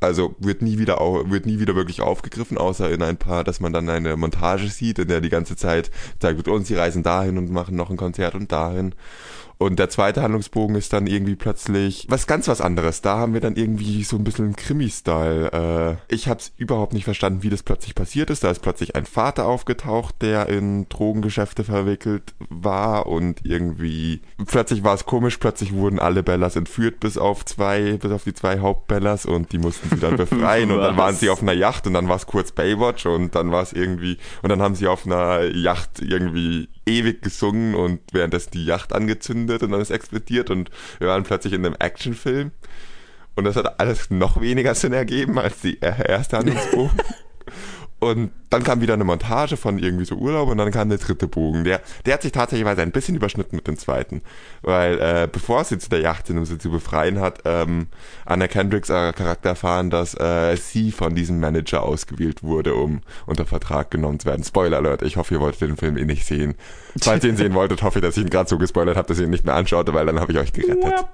Also wird nie wieder au- wird nie wieder wirklich aufgegriffen, außer in ein paar, dass man dann eine Montage sieht, in der die ganze Zeit wird, und sie reisen dahin und machen noch ein Konzert und dahin. Und der zweite Handlungsbogen ist dann irgendwie plötzlich was ganz was anderes. Da haben wir dann irgendwie so ein bisschen Krimi-Style. Äh, ich habe es überhaupt nicht verstanden, wie das plötzlich passiert ist. Da ist plötzlich ein Vater aufgetaucht, der in Drogengeschäfte verwickelt war und irgendwie plötzlich war es komisch. Plötzlich wurden alle Bellas entführt, bis auf zwei, bis auf die zwei Hauptbellas und die mussten sie dann [LAUGHS] befreien und dann waren sie auf einer Yacht und dann war es kurz Baywatch und dann war es irgendwie und dann haben sie auf einer Yacht irgendwie ewig gesungen und währenddessen die Yacht angezündet und dann ist explodiert und wir waren plötzlich in einem Actionfilm und das hat alles noch weniger Sinn ergeben als die erste Handlungsbogen. [LAUGHS] Und dann kam wieder eine Montage von irgendwie so Urlaub und dann kam der dritte Bogen. Der, der hat sich tatsächlich ein bisschen überschnitten mit dem zweiten. Weil äh, bevor sie zu der Yacht sind, um sie zu befreien, hat ähm, Anna Kendricks äh, Charakter erfahren, dass äh, sie von diesem Manager ausgewählt wurde, um unter Vertrag genommen zu werden. Spoiler Alert, ich hoffe, ihr wolltet den Film eh nicht sehen. Falls ihr ihn sehen wolltet, hoffe ich, dass ich ihn gerade so gespoilert habe, dass ihr ihn nicht mehr anschaut, weil dann habe ich euch gerettet.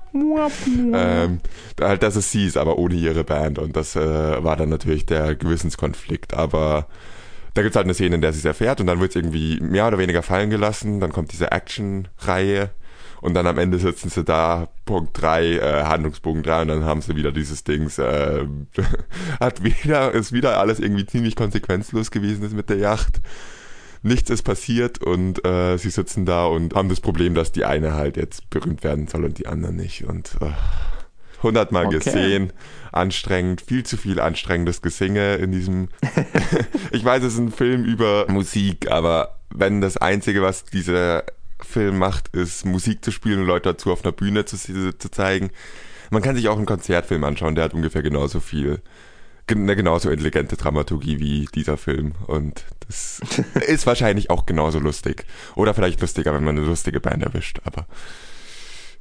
Ähm, halt, dass es sie ist, aber ohne ihre Band. Und das äh, war dann natürlich der Gewissenskonflikt. Aber da gibt's halt eine Szene, in der sie es erfährt und dann wird's irgendwie mehr oder weniger fallen gelassen. Dann kommt diese Action-Reihe und dann am Ende sitzen sie da, Punkt 3, äh, Handlungsbogen 3 und dann haben sie wieder dieses Dings, äh, [LAUGHS] hat wieder, ist wieder alles irgendwie ziemlich konsequenzlos gewesen ist mit der Yacht. Nichts ist passiert und äh, sie sitzen da und haben das Problem, dass die eine halt jetzt berühmt werden soll und die andere nicht. Und äh, hundertmal Okay. gesehen, anstrengend, viel zu viel anstrengendes Gesinge in diesem. [LAUGHS] ich weiß, es ist ein Film über Musik, aber wenn das Einzige, was dieser Film macht, ist Musik zu spielen und Leute dazu auf einer Bühne zu, zu zeigen, man kann sich auch einen Konzertfilm anschauen, der hat ungefähr genauso viel eine genauso intelligente Dramaturgie wie dieser Film. Und [LAUGHS] ist wahrscheinlich auch genauso lustig. Oder vielleicht lustiger, wenn man eine lustige Band erwischt. Aber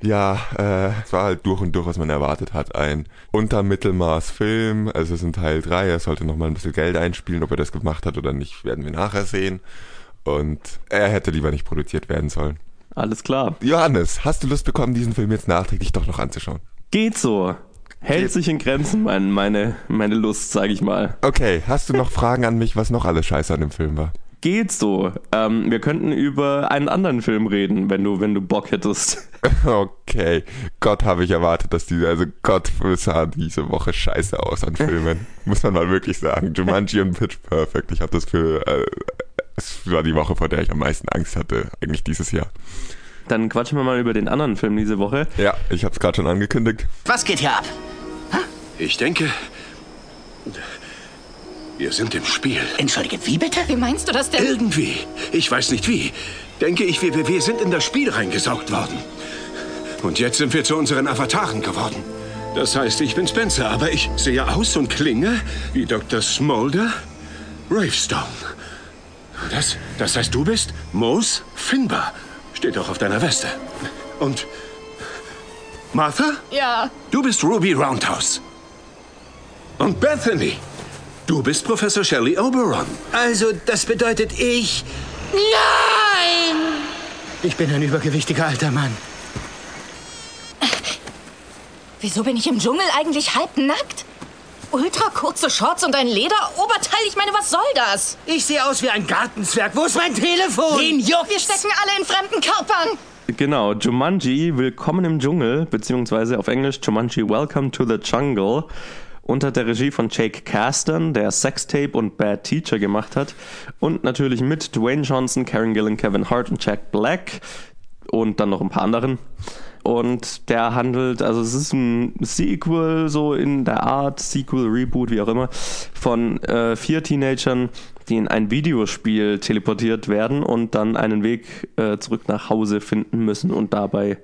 ja, äh, es war halt durch und durch, was man erwartet hat. Ein Untermittelmaß-Film. Also es ist ein Teil 3. Er sollte nochmal ein bisschen Geld einspielen. Ob er das gemacht hat oder nicht, werden wir nachher sehen. Und er hätte lieber nicht produziert werden sollen. Alles klar. Johannes, hast du Lust bekommen, diesen Film jetzt nachträglich doch noch anzuschauen? Geht so. Hält sich in Grenzen, mein, meine, meine Lust, sage ich mal. Okay, hast du noch Fragen an mich, was noch alles scheiße an dem Film war? Geht so. Ähm, wir könnten über einen anderen Film reden, wenn du, wenn du Bock hättest. [LAUGHS] Okay, Gott habe ich erwartet, dass diese, also Gott sah diese Woche scheiße aus an Filmen. [LAUGHS] Muss man mal wirklich sagen. Jumanji und Pitch Perfect. Ich habe das für, äh, es war die Woche, vor der ich am meisten Angst hatte, eigentlich dieses Jahr. Dann quatschen wir mal über den anderen Film diese Woche. Ja, ich habe es gerade schon angekündigt. Was geht hier ab? Ich denke, wir sind im Spiel. Entschuldige, wie bitte? Wie meinst du das denn? Irgendwie, ich weiß nicht wie, denke ich, wir, wir, wir sind in das Spiel reingesaugt worden. Und jetzt sind wir zu unseren Avataren geworden. Das heißt, ich bin Spencer, aber ich sehe aus und klinge wie Dr. Smolder Ravestone. Das, das heißt, du bist Mose Finbar. Steht doch auf deiner Weste. Und Martha? Ja. Du bist Ruby Roundhouse. Und Bethany, du bist Professor Shelley Oberon. Also, das bedeutet ich. Nein! Ich bin ein übergewichtiger alter Mann. Wieso bin ich im Dschungel eigentlich halbnackt? Ultra kurze Shorts und ein Lederoberteil? Ich meine, was soll das? Ich sehe aus wie ein Gartenzwerg. Wo ist mein Telefon? Den juckt's. Wir stecken alle in fremden Körpern. Genau, Jumanji, Willkommen im Dschungel, beziehungsweise auf Englisch Jumanji, Welcome to the Jungle, unter der Regie von Jake Caston, der Sextape und Bad Teacher gemacht hat, und natürlich mit Dwayne Johnson, Karen Gillan, Kevin Hart und Jack Black und dann noch ein paar anderen. Und der handelt, also es ist ein Sequel, so in der Art, Sequel, Reboot, wie auch immer, von äh, vier Teenagern, die in ein Videospiel teleportiert werden und dann einen Weg äh, zurück nach Hause finden müssen und dabei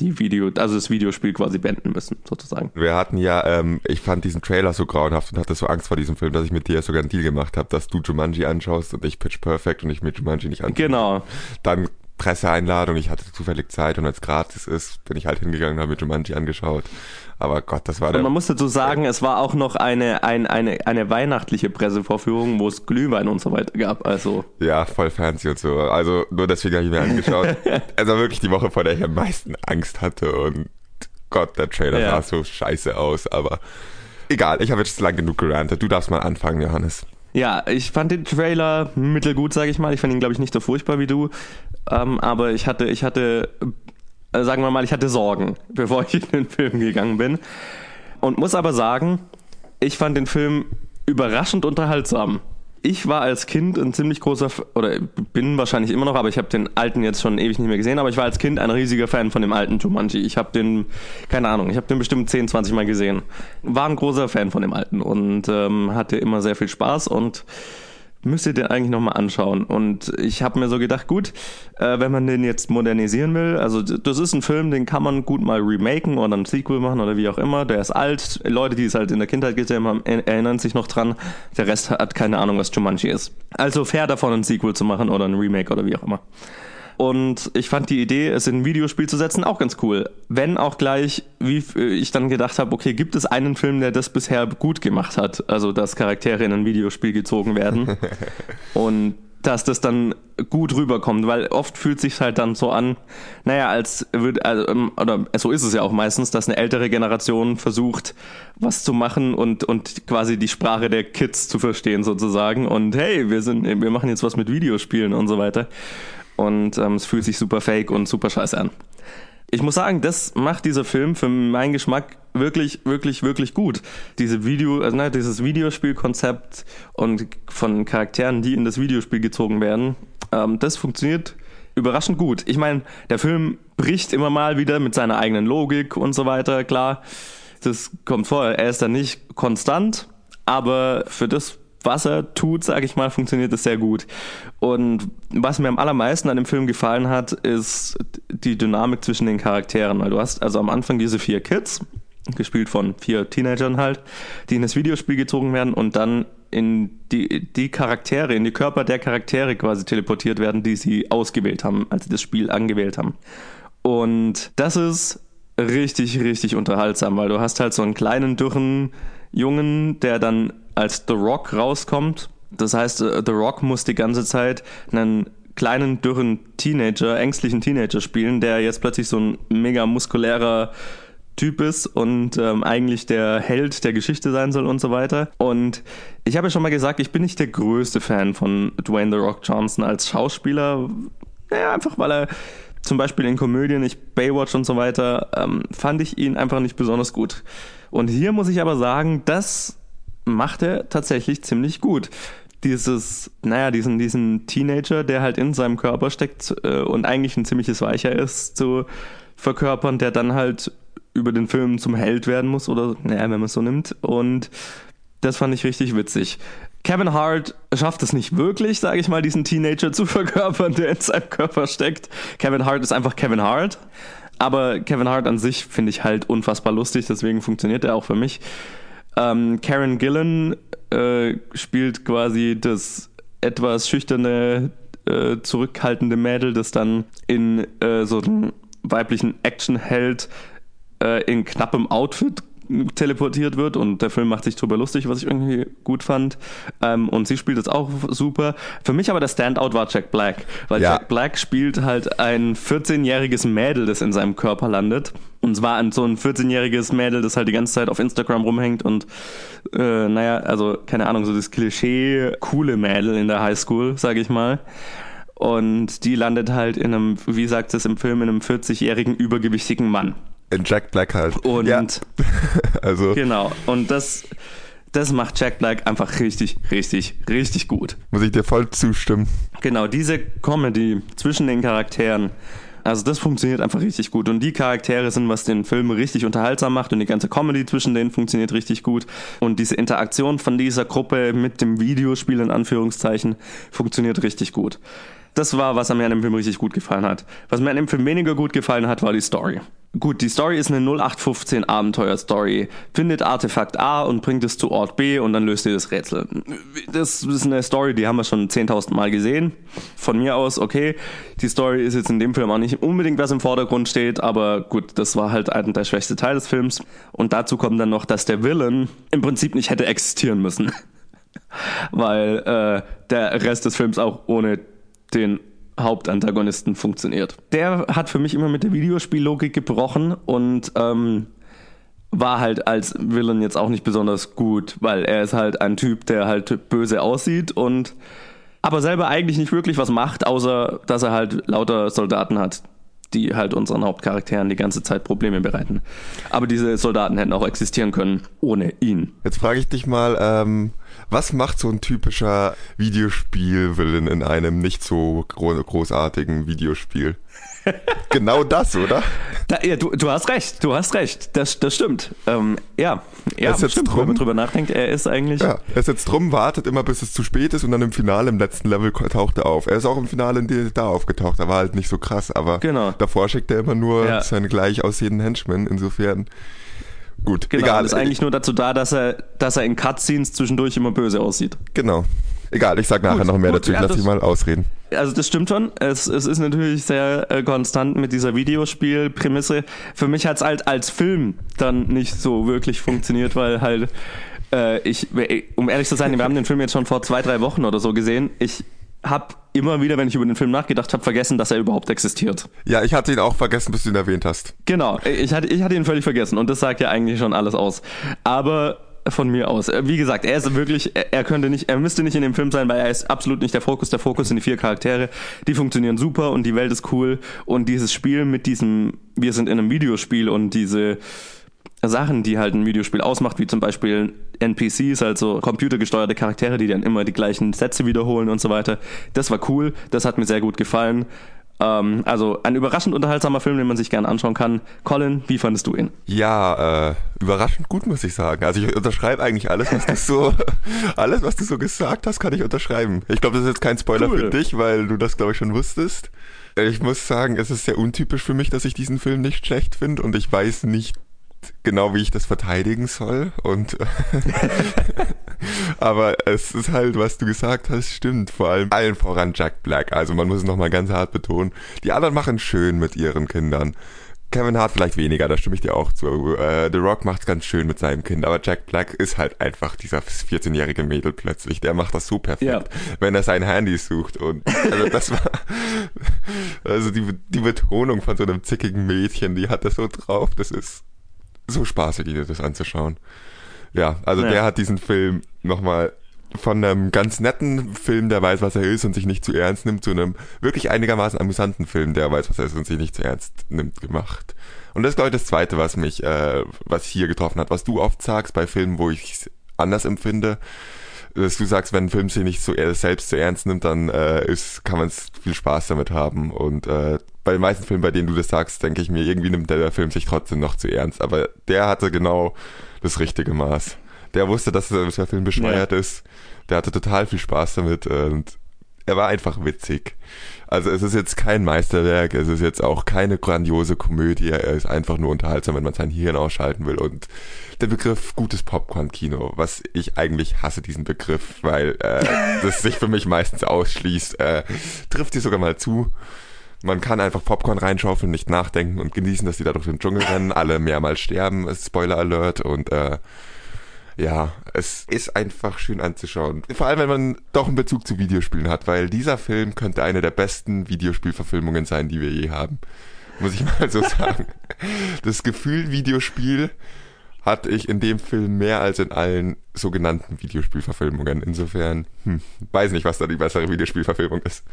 die Video, also das Videospiel quasi beenden müssen, sozusagen. Wir hatten ja, ähm, ich fand diesen Trailer so grauenhaft und hatte so Angst vor diesem Film, dass ich mit dir sogar einen Deal gemacht habe, dass du Jumanji anschaust und ich Pitch Perfect und ich mit Jumanji nicht anschaue. Genau. Dann Presseeinladung, ich hatte zufällig Zeit und als gratis ist, bin ich halt hingegangen und habe mir Jumanji angeschaut. Aber Gott, das war der... Und man muss dazu sagen, es war auch noch eine, ein, eine, eine weihnachtliche Pressevorführung, wo es Glühwein und so weiter gab. Also Ja, voll fancy und so. Also nur deswegen habe ich mir angeschaut. [LAUGHS] also wirklich die Woche, vor der ich am meisten Angst hatte und Gott, der Trailer Ja. sah so scheiße aus, aber egal, ich habe jetzt lang genug gerantet. Du darfst mal anfangen, Johannes. Ja, ich fand den Trailer mittelgut, sage ich mal. Ich fand ihn, glaube ich, nicht so furchtbar wie du. Ähm, aber ich hatte, ich hatte, äh, sagen wir mal, ich hatte Sorgen, [LAUGHS] bevor ich in den Film gegangen bin. Und muss aber sagen, ich fand den Film überraschend unterhaltsam. Ich war als Kind ein ziemlich großer, oder bin wahrscheinlich immer noch, aber ich habe den alten jetzt schon ewig nicht mehr gesehen, aber ich war als Kind ein riesiger Fan von dem alten Jumanji. Ich habe den, keine Ahnung, ich habe den bestimmt 10, 20 Mal gesehen. War ein großer Fan von dem alten und ähm, hatte immer sehr viel Spaß und müsste den eigentlich nochmal anschauen. Und ich habe mir so gedacht, gut, äh, wenn man den jetzt modernisieren will, also das ist ein Film, den kann man gut mal remaken oder ein Sequel machen oder wie auch immer. Der ist alt. Leute, die es halt in der Kindheit gesehen haben, er- erinnern sich noch dran. Der Rest hat keine Ahnung, was Jumanji ist. Also fair davon, ein Sequel zu machen oder ein Remake oder wie auch immer. Und ich fand die Idee, es in ein Videospiel zu setzen, auch ganz cool. Wenn auch gleich, wie ich dann gedacht habe, okay, gibt es einen Film, der das bisher gut gemacht hat? Also, dass Charaktere in ein Videospiel gezogen werden. [LAUGHS] und dass das dann gut rüberkommt, weil oft fühlt sich halt dann so an, naja, als würde, also, ähm, oder so ist es ja auch meistens, dass eine ältere Generation versucht, was zu machen und, und quasi die Sprache der Kids zu verstehen sozusagen und hey, wir sind, wir machen jetzt was mit Videospielen und so weiter und ähm, es fühlt sich super fake und super scheiße an. Ich muss sagen, das macht dieser Film für meinen Geschmack wirklich, wirklich, wirklich gut. Diese Video, also ne, dieses Videospielkonzept und von Charakteren, die in das Videospiel gezogen werden, ähm, das funktioniert überraschend gut. Ich meine, der Film bricht immer mal wieder mit seiner eigenen Logik und so weiter, klar. Das kommt vor. Er ist dann nicht konstant, aber für das, was er tut, sage ich mal, funktioniert es sehr gut. Und was mir am allermeisten an dem Film gefallen hat, ist die Dynamik zwischen den Charakteren. Weil du hast also am Anfang diese vier Kids, gespielt von vier Teenagern halt, die in das Videospiel gezogen werden und dann in die, die Charaktere, in die Körper der Charaktere quasi teleportiert werden, die sie ausgewählt haben, als sie das Spiel angewählt haben. Und das ist richtig, richtig unterhaltsam, weil du hast halt so einen kleinen, dürren Jungen, der dann als The Rock rauskommt. Das heißt, äh, The Rock muss die ganze Zeit einen kleinen, dürren Teenager, ängstlichen Teenager spielen, der jetzt plötzlich so ein mega muskulärer Typ ist und ähm, eigentlich der Held der Geschichte sein soll und so weiter. Und ich habe ja schon mal gesagt, ich bin nicht der größte Fan von Dwayne The Rock Johnson als Schauspieler. Naja, einfach weil er zum Beispiel in Komödien, ich Baywatch und so weiter, ähm, fand ich ihn einfach nicht besonders gut. Und hier muss ich aber sagen, das macht er tatsächlich ziemlich gut. Dieses, naja, diesen, diesen Teenager, der halt in seinem Körper steckt äh, und eigentlich ein ziemliches Weicher ist, zu verkörpern, der dann halt über den Film zum Held werden muss oder, naja, wenn man es so nimmt. Und das fand ich richtig witzig. Kevin Hart schafft es nicht wirklich, sage ich mal, diesen Teenager zu [LAUGHS] verkörpern, der in seinem Körper steckt. Kevin Hart ist einfach Kevin Hart. Aber Kevin Hart an sich finde ich halt unfassbar lustig, deswegen funktioniert er auch für mich. Ähm, Karen Gillan äh, spielt quasi das etwas schüchterne, äh, zurückhaltende Mädel, das dann in äh, so einen weiblichen Actionheld äh, in knappem Outfit teleportiert wird und der Film macht sich drüber lustig, was ich irgendwie gut fand. Ähm, und sie spielt es auch super. Für mich aber der Standout war Jack Black, weil Ja. Jack Black spielt halt ein 14-jähriges Mädel, das in seinem Körper landet. Und zwar ein, so ein 14-jähriges Mädel, das halt die ganze Zeit auf Instagram rumhängt und äh, naja, also keine Ahnung, so das Klischee coole Mädel in der Highschool, sage ich mal. Und die landet halt in einem, wie sagt es im Film, in einem 40-jährigen übergewichtigen Mann. In Jack Black halt. Und ja. [LAUGHS] also genau, und das, das macht Jack Black einfach richtig, richtig, richtig gut. muss ich dir voll zustimmen. Genau, diese Comedy zwischen den Charakteren, also das funktioniert einfach richtig gut. Und die Charaktere sind, was den Film richtig unterhaltsam macht und die ganze Comedy zwischen denen funktioniert richtig gut. Und diese Interaktion von dieser Gruppe mit dem Videospiel in Anführungszeichen funktioniert richtig gut. Das war, was mir an dem Film richtig gut gefallen hat. Was mir an dem Film weniger gut gefallen hat, war die Story. Gut, die Story ist eine 0815 Abenteuer-Story. Findet Artefakt A und bringt es zu Ort B und dann löst ihr das Rätsel. Das ist eine Story, die haben wir schon 10.000 Mal gesehen. Von mir aus, okay. Die Story ist jetzt in dem Film auch nicht unbedingt, was im Vordergrund steht, aber gut, das war halt ein der schwächste Teil des Films. Und dazu kommt dann noch, dass der Villain im Prinzip nicht hätte existieren müssen. [LAUGHS] Weil äh, der Rest des Films auch ohne den Hauptantagonisten funktioniert. Der hat für mich immer mit der Videospiellogik gebrochen und ähm, war halt als Villain jetzt auch nicht besonders gut, weil er ist halt ein Typ, der halt böse aussieht und aber selber eigentlich nicht wirklich was macht, außer dass er halt lauter Soldaten hat, die halt unseren Hauptcharakteren die ganze Zeit Probleme bereiten. Aber diese Soldaten hätten auch existieren können ohne ihn. Jetzt frage ich dich mal, ähm, was macht so ein typischer Videospiel-Villain in einem nicht so gro großartigen Videospiel? [LAUGHS] genau das, oder? Da, ja, du, du hast recht, du hast recht. Das, das stimmt. Ähm, ja, ja, ist jetzt stimmt. drum. Wenn man drüber nachdenkt, er ist eigentlich. Ja, er sitzt drum, wartet immer, bis es zu spät ist und dann im Finale, im letzten Level taucht er auf. Er ist auch im Finale da aufgetaucht, er war halt nicht so krass, aber Genau. davor schickt er immer nur Ja. seine gleich aussehenden Henchmen, insofern gut, Genau, egal. ist eigentlich nur dazu da, dass er, dass er in Cutscenes zwischendurch immer böse aussieht. genau. Egal, ich sag nachher Gut, noch mehr gut, dazu, ich ja, lass dich mal ausreden. Also das stimmt schon. Es, es ist natürlich sehr äh, konstant mit dieser Videospielprämisse. Für mich hat es halt als Film dann nicht so wirklich funktioniert, weil halt äh, ich, um ehrlich zu sein, wir haben den Film jetzt schon vor zwei, drei Wochen oder so gesehen. Ich habe immer wieder, wenn ich über den Film nachgedacht habe, vergessen, dass er überhaupt existiert. Ja, ich hatte ihn auch vergessen, bis du ihn erwähnt hast. Genau, ich hatte, ich hatte ihn völlig vergessen und das sagt ja eigentlich schon alles aus. Aber von mir aus. Äh, Wie gesagt, er ist wirklich, er, er könnte nicht, er müsste nicht in dem Film sein, weil er ist absolut nicht der Fokus. Der Fokus sind die vier Charaktere. Die funktionieren super und die Welt ist cool. Und dieses Spiel mit diesem, wir sind in einem Videospiel und diese Sachen, die halt ein Videospiel ausmacht, wie zum Beispiel NPCs, also computergesteuerte Charaktere, die dann immer die gleichen Sätze wiederholen und so weiter. Das war cool, das hat mir sehr gut gefallen. Ähm, also ein überraschend unterhaltsamer Film, den man sich gerne anschauen kann. Colin, wie fandest du ihn? Ja, äh, überraschend gut, muss ich sagen. Also ich unterschreibe eigentlich alles, was du so, [LAUGHS] alles, was du so gesagt hast, kann ich unterschreiben. Ich glaube, das ist jetzt kein Spoiler Cool. für dich, weil du das, glaube ich, schon wusstest. Ich muss sagen, es ist sehr untypisch für mich, dass ich diesen Film nicht schlecht finde und ich weiß nicht genau, wie ich das verteidigen soll. Und [LAUGHS] [LAUGHS] aber es ist halt, was du gesagt hast, stimmt. Vor allem allen voran Jack Black. Also man muss es nochmal ganz hart betonen. Die anderen machen schön mit ihren Kindern. Kevin Hart vielleicht weniger, da stimme ich dir auch zu. Äh, The Rock macht's ganz schön mit seinem Kind, aber Jack Black ist halt einfach dieser 14-jährige Mädel plötzlich. Der macht das so perfekt, Ja. wenn er sein Handy sucht. Und also das war [LAUGHS] also die, die Betonung von so einem zickigen Mädchen, die hat das so drauf. Das ist so spaßig, dir das anzuschauen. Ja, also Ja. der hat diesen Film nochmal von einem ganz netten Film, der weiß, was er ist und sich nicht zu ernst nimmt, zu einem wirklich einigermaßen amüsanten Film, der weiß, was er ist und sich nicht zu ernst nimmt, gemacht. Und das ist, glaube ich, das Zweite, was mich, äh, was hier getroffen hat, was du oft sagst bei Filmen, wo ich anders empfinde, dass du sagst, wenn ein Film sich nicht so selbst zu ernst nimmt, dann äh, ist, kann man viel Spaß damit haben. Und äh, bei den meisten Filmen, bei denen du das sagst, denke ich mir, irgendwie nimmt der Film sich trotzdem noch zu ernst. Aber der hatte genau das richtige Maß. Der wusste, dass der Film bescheuert ist. Der hatte total viel Spaß damit und er war einfach witzig. Also es ist jetzt kein Meisterwerk, es ist jetzt auch keine grandiose Komödie, er ist einfach nur unterhaltsam, wenn man sein Hirn ausschalten will. Und der Begriff gutes Popcorn-Kino, was ich eigentlich hasse diesen Begriff, weil äh, [LAUGHS] das sich für mich meistens ausschließt, äh, trifft hier sogar mal zu. Man kann einfach Popcorn reinschaufeln, nicht nachdenken und genießen, dass die da durch den Dschungel rennen, alle mehrmals sterben, Spoiler Alert und äh, ja, es ist einfach schön anzuschauen. Vor allem, wenn man doch einen Bezug zu Videospielen hat, weil dieser Film könnte eine der besten Videospielverfilmungen sein, die wir je haben. Muss ich [LAUGHS] mal so sagen. Das Gefühl Videospiel hatte ich in dem Film mehr als in allen sogenannten Videospielverfilmungen. Insofern, hm, weiß nicht, was da die bessere Videospielverfilmung ist.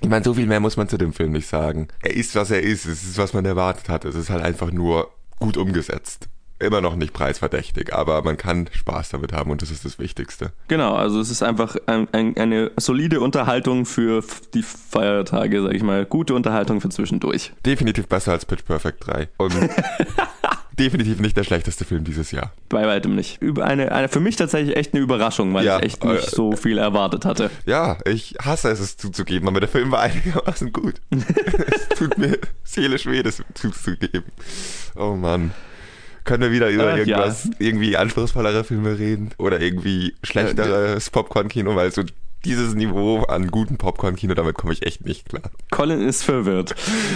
Ich meine, so viel mehr muss man zu dem Film nicht sagen. Er ist, was er ist. Es ist, was man erwartet hat. Es ist halt einfach nur gut umgesetzt immer noch nicht preisverdächtig, aber man kann Spaß damit haben und das ist das Wichtigste. Genau, also es ist einfach ein, ein, eine solide Unterhaltung für die Feiertage, sag ich mal. Gute Unterhaltung für zwischendurch. Definitiv besser als Pitch Perfect 3. Und [LAUGHS] definitiv nicht der schlechteste Film dieses Jahr. Bei weitem nicht. Über eine, eine für mich tatsächlich echt eine Überraschung, weil ja, ich echt nicht äh, so viel erwartet hatte. Ja, ich hasse es, es zuzugeben, aber der Film war [LAUGHS] einigermaßen gut. [LAUGHS] es tut mir seelisch weh, das zuzugeben. Oh Mann. Können wir wieder über äh, irgendwas, ja. irgendwie anspruchsvollere Filme reden oder irgendwie schlechteres Popcorn-Kino, weil so dieses Niveau an gutem Popcorn-Kino, damit komme ich echt nicht klar. Colin ist verwirrt.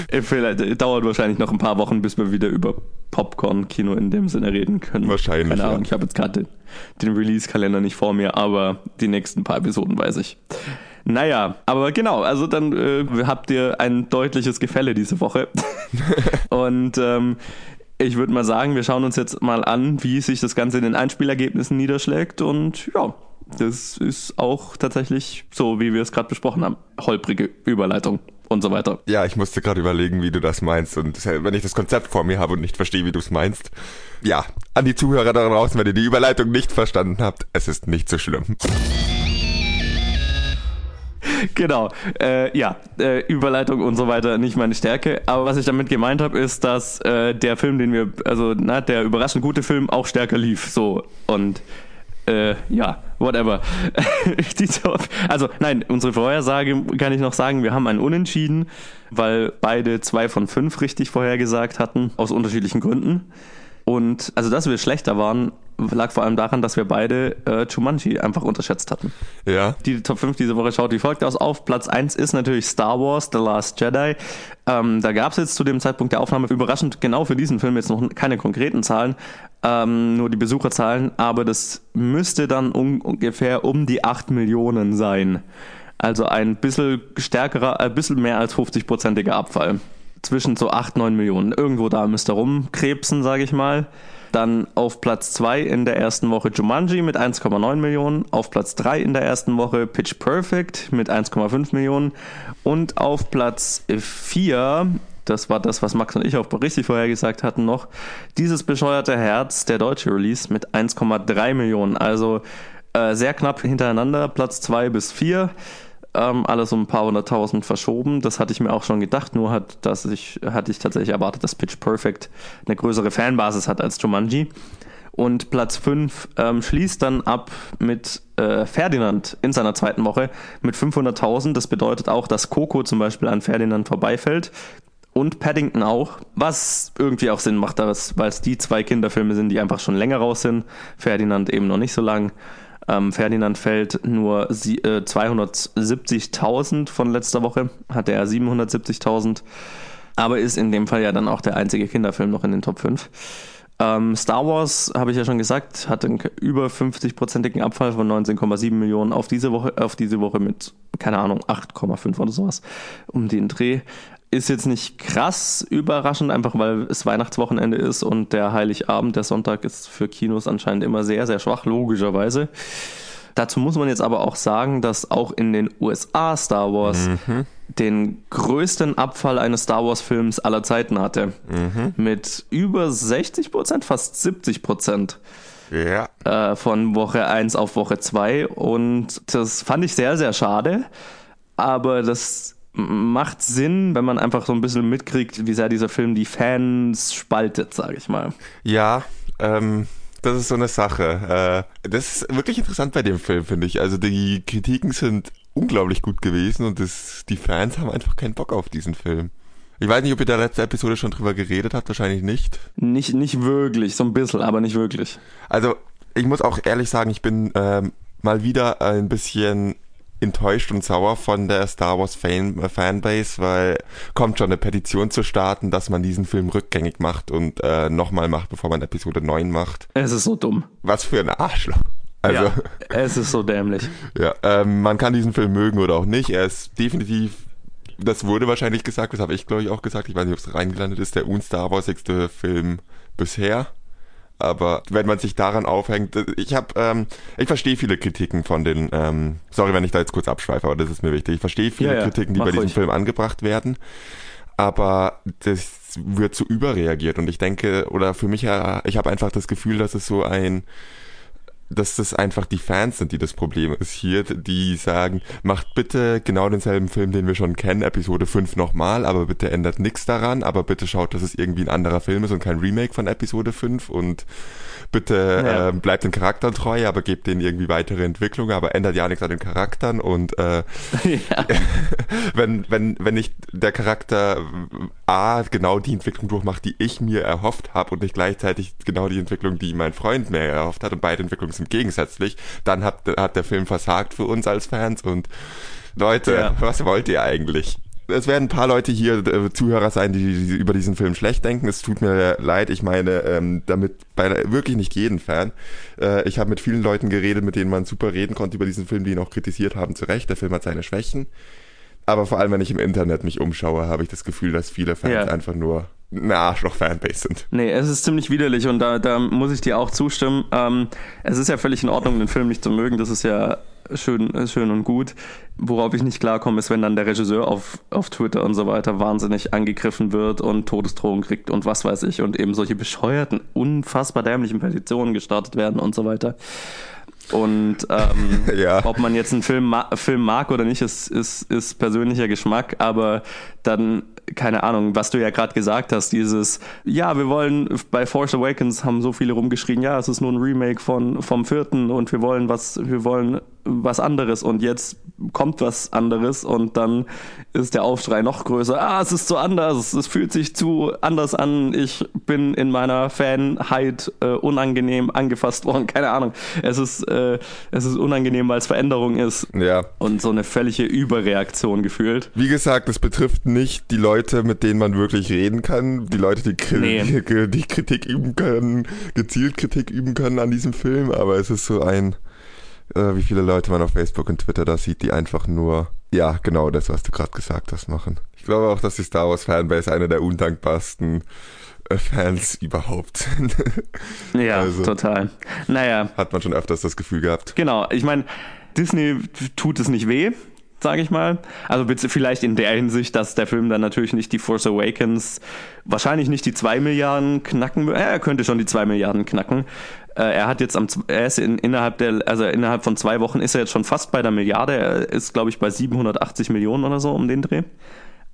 Äh, vielleicht äh, dauert wahrscheinlich noch ein paar Wochen, bis wir wieder über Popcorn-Kino in dem Sinne reden können. Wahrscheinlich. Keine Ahnung, ja. ich habe jetzt gerade den, den Release-Kalender nicht vor mir, aber die nächsten paar Episoden weiß ich. Naja, aber genau, also dann äh, habt ihr ein deutliches Gefälle diese Woche. [LAUGHS] Und ähm, ich würde mal sagen, wir schauen uns jetzt mal an, wie sich das Ganze in den Einspielergebnissen niederschlägt. Und ja, das ist auch tatsächlich so, wie wir es gerade besprochen haben. Holprige Überleitung und so weiter. Ja, ich musste gerade überlegen, wie du das meinst. Und wenn ich das Konzept vor mir habe und nicht verstehe, wie du es meinst. Ja, an die Zuhörer da draußen, wenn ihr die Überleitung nicht verstanden habt, es ist nicht so schlimm. Genau. Äh, ja, äh, Überleitung und so weiter nicht meine Stärke. Aber was ich damit gemeint habe, ist, dass äh, der Film, den wir, also na, der überraschend gute Film auch stärker lief. So und äh, ja, whatever. [LAUGHS] also nein, unsere Vorhersage kann ich noch sagen, wir haben einen Unentschieden, weil beide zwei von fünf richtig vorhergesagt hatten, aus unterschiedlichen Gründen. Und also, dass wir schlechter waren, lag vor allem daran, dass wir beide äh, Jumanji einfach unterschätzt hatten. Ja. Die Top 5 diese Woche schaut wie folgt aus. Auf Platz 1 ist natürlich Star Wars The Last Jedi. Ähm, da gab es jetzt zu dem Zeitpunkt der Aufnahme überraschend genau für diesen Film jetzt noch keine konkreten Zahlen, ähm, nur die Besucherzahlen, aber das müsste dann un ungefähr um die 8 Millionen sein. Also ein bisschen stärkerer, ein bisschen mehr als 50-prozentiger Abfall zwischen so 8, 9 Millionen. Irgendwo da müsste rumkrebsen, sage ich mal. Dann auf Platz 2 in der ersten Woche Jumanji mit 1,9 Millionen. Auf Platz 3 in der ersten Woche Pitch Perfect mit 1,5 Millionen. Und auf Platz 4, das war das, was Max und ich auch richtig vorher gesagt hatten noch, dieses bescheuerte Herz, der deutsche Release mit 1,3 Millionen. Also äh, sehr knapp hintereinander, Platz 2 bis 4 ähm, alles um ein paar hunderttausend verschoben. Das hatte ich mir auch schon gedacht, nur hat, dass ich, hatte ich tatsächlich erwartet, dass Pitch Perfect eine größere Fanbasis hat als Jumanji. Und Platz 5 ähm, schließt dann ab mit äh, Ferdinand in seiner zweiten Woche mit 500.000. Das bedeutet auch, dass Coco zum Beispiel an Ferdinand vorbeifällt. Und Paddington auch, was irgendwie auch Sinn macht, weil es die zwei Kinderfilme sind, die einfach schon länger raus sind. Ferdinand eben noch nicht so lang. Ähm, Ferdinand fällt nur äh, 270.000 von letzter Woche, hatte er 770.000, aber ist in dem Fall ja dann auch der einzige Kinderfilm noch in den Top 5. Ähm, Star Wars, habe ich ja schon gesagt, hat einen über 50-prozentigen Abfall von 19,7 Millionen auf diese Woche, auf diese Woche mit, keine Ahnung, 8,5 oder sowas um den Dreh ist jetzt nicht krass überraschend, einfach weil es Weihnachtswochenende ist und der Heiligabend, der Sonntag ist für Kinos anscheinend immer sehr, sehr schwach, logischerweise. Dazu muss man jetzt aber auch sagen, dass auch in den USA Star Wars mhm. den größten Abfall eines Star Wars Films aller Zeiten hatte. Mhm. Mit über 60 Prozent, fast 70 Prozent. Ja. Äh, von Woche 1 auf Woche 2. Und das fand ich sehr, sehr schade. Aber das macht Sinn, wenn man einfach so ein bisschen mitkriegt, wie sehr dieser Film die Fans spaltet, sage ich mal. Ja, ähm, das ist so eine Sache. Äh, das ist wirklich interessant bei dem Film, finde ich. Also die Kritiken sind unglaublich gut gewesen und das, die Fans haben einfach keinen Bock auf diesen Film. Ich weiß nicht, ob ihr der letzte Episode schon drüber geredet habt, wahrscheinlich nicht. Nicht, nicht wirklich, so ein bisschen, aber nicht wirklich. Also, ich muss auch ehrlich sagen, ich bin ähm, mal wieder ein bisschen enttäuscht und sauer von der Star Wars Fan äh, Fanbase, weil kommt schon eine Petition zu starten, dass man diesen Film rückgängig macht und äh, nochmal macht, bevor man Episode 9 macht. Es ist so dumm. Was für ein Arschloch. Also, ja, es ist so dämlich. [LAUGHS] ja, ähm, man kann diesen Film mögen oder auch nicht. Er ist definitiv, das wurde wahrscheinlich gesagt, das habe ich glaube ich auch gesagt, ich weiß nicht, ob es reingelandet ist, der un-Star Warsigste Film bisher. Aber wenn man sich daran aufhängt, ich habe, ähm, ich verstehe viele Kritiken von den, ähm, sorry, wenn ich da jetzt kurz abschweife, aber das ist mir wichtig. Ich verstehe viele Ja, ja, Kritiken, die mach bei diesem ruhig. Film angebracht werden, aber das wird zu überreagiert und ich denke, oder für mich, äh, ich habe einfach das Gefühl, dass es so ein dass das einfach die Fans sind, die das Problem ist hier, die sagen, macht bitte genau denselben Film, den wir schon kennen, Episode 5 nochmal, aber bitte ändert nichts daran, aber bitte schaut, dass es irgendwie ein anderer Film ist und kein Remake von Episode 5 und bitte Ja. äh, bleibt den Charakteren treu, aber gebt denen irgendwie weitere Entwicklung, aber ändert ja nichts an den Charakteren und äh, [LAUGHS] [LAUGHS] ja. wenn, wenn, wenn nicht der Charakter A genau die Entwicklung durchmacht, die ich mir erhofft habe und nicht gleichzeitig genau die Entwicklung, die mein Freund mir erhofft hat und beide Entwicklungen sind gegensätzlich, dann hat, hat der Film versagt für uns als Fans und Leute, Ja. was wollt ihr eigentlich? Es werden ein paar Leute hier äh, Zuhörer sein, die, die über diesen Film schlecht denken. Es tut mir leid. Ich meine, ähm, damit bei wirklich nicht jeden Fan. Äh, ich habe mit vielen Leuten geredet, mit denen man super reden konnte über diesen Film, die ihn auch kritisiert haben. Zu Recht, der Film hat seine Schwächen. Aber vor allem, wenn ich im Internet mich umschaue, habe ich das Gefühl, dass viele Fans Ja. einfach nur eine Arschloch-Fanbase sind. Nee, es ist ziemlich widerlich und da, da muss ich dir auch zustimmen. Ähm, es ist ja völlig in Ordnung, den Film nicht zu mögen. Das ist ja schön, schön und gut. Worauf ich nicht klarkomme, ist, wenn dann der Regisseur auf, auf Twitter und so weiter wahnsinnig angegriffen wird und Todesdrohungen kriegt und was weiß ich und eben solche bescheuerten, unfassbar dämlichen Petitionen gestartet werden und so weiter. Und ähm, [LAUGHS] Ja. ob man jetzt einen Film, ma Film mag oder nicht, ist, ist, ist persönlicher Geschmack, aber dann, keine Ahnung, was du ja gerade gesagt hast, dieses, ja, wir wollen, bei Force Awakens haben so viele rumgeschrien, ja, es ist nur ein Remake von, vom vierten und wir wollen was, wir wollen was anderes und jetzt kommt was anderes und dann ist der Aufschrei noch größer, ah, es ist so anders, es fühlt sich zu anders an, ich bin in meiner Fanheit äh, unangenehm angefasst worden, [LAUGHS] keine Ahnung. Es ist, äh, es ist unangenehm, weil es Veränderung ist Ja. und so eine völlige Überreaktion gefühlt. Wie gesagt, es betrifft nicht die Leute, mit denen man wirklich reden kann, die Leute, die, Kri- Nee. die, [LAUGHS] die Kritik üben können, gezielt Kritik üben können an diesem Film, aber es ist so ein, äh, wie viele Leute man auf Facebook und Twitter da sieht, die einfach nur, ja, genau das, was du gerade gesagt hast, machen. Ich glaube auch, dass die Star Wars Fanbase eine der undankbarsten äh, Fans überhaupt sind. [LAUGHS] Ja, Also. total. Naja, Hat man schon öfters das Gefühl gehabt. Genau, ich meine, Disney tut es nicht weh, sage ich mal. Also vielleicht in der Hinsicht, dass der Film dann natürlich nicht die Force Awakens, wahrscheinlich nicht die 2 Milliarden knacken, äh, er könnte schon die 2 Milliarden knacken. Äh, Er hat jetzt am, er ist in, innerhalb der, also innerhalb von zwei Wochen ist er jetzt schon fast bei der Milliarde. Er ist, glaube ich, bei 780 Millionen oder so um den Dreh.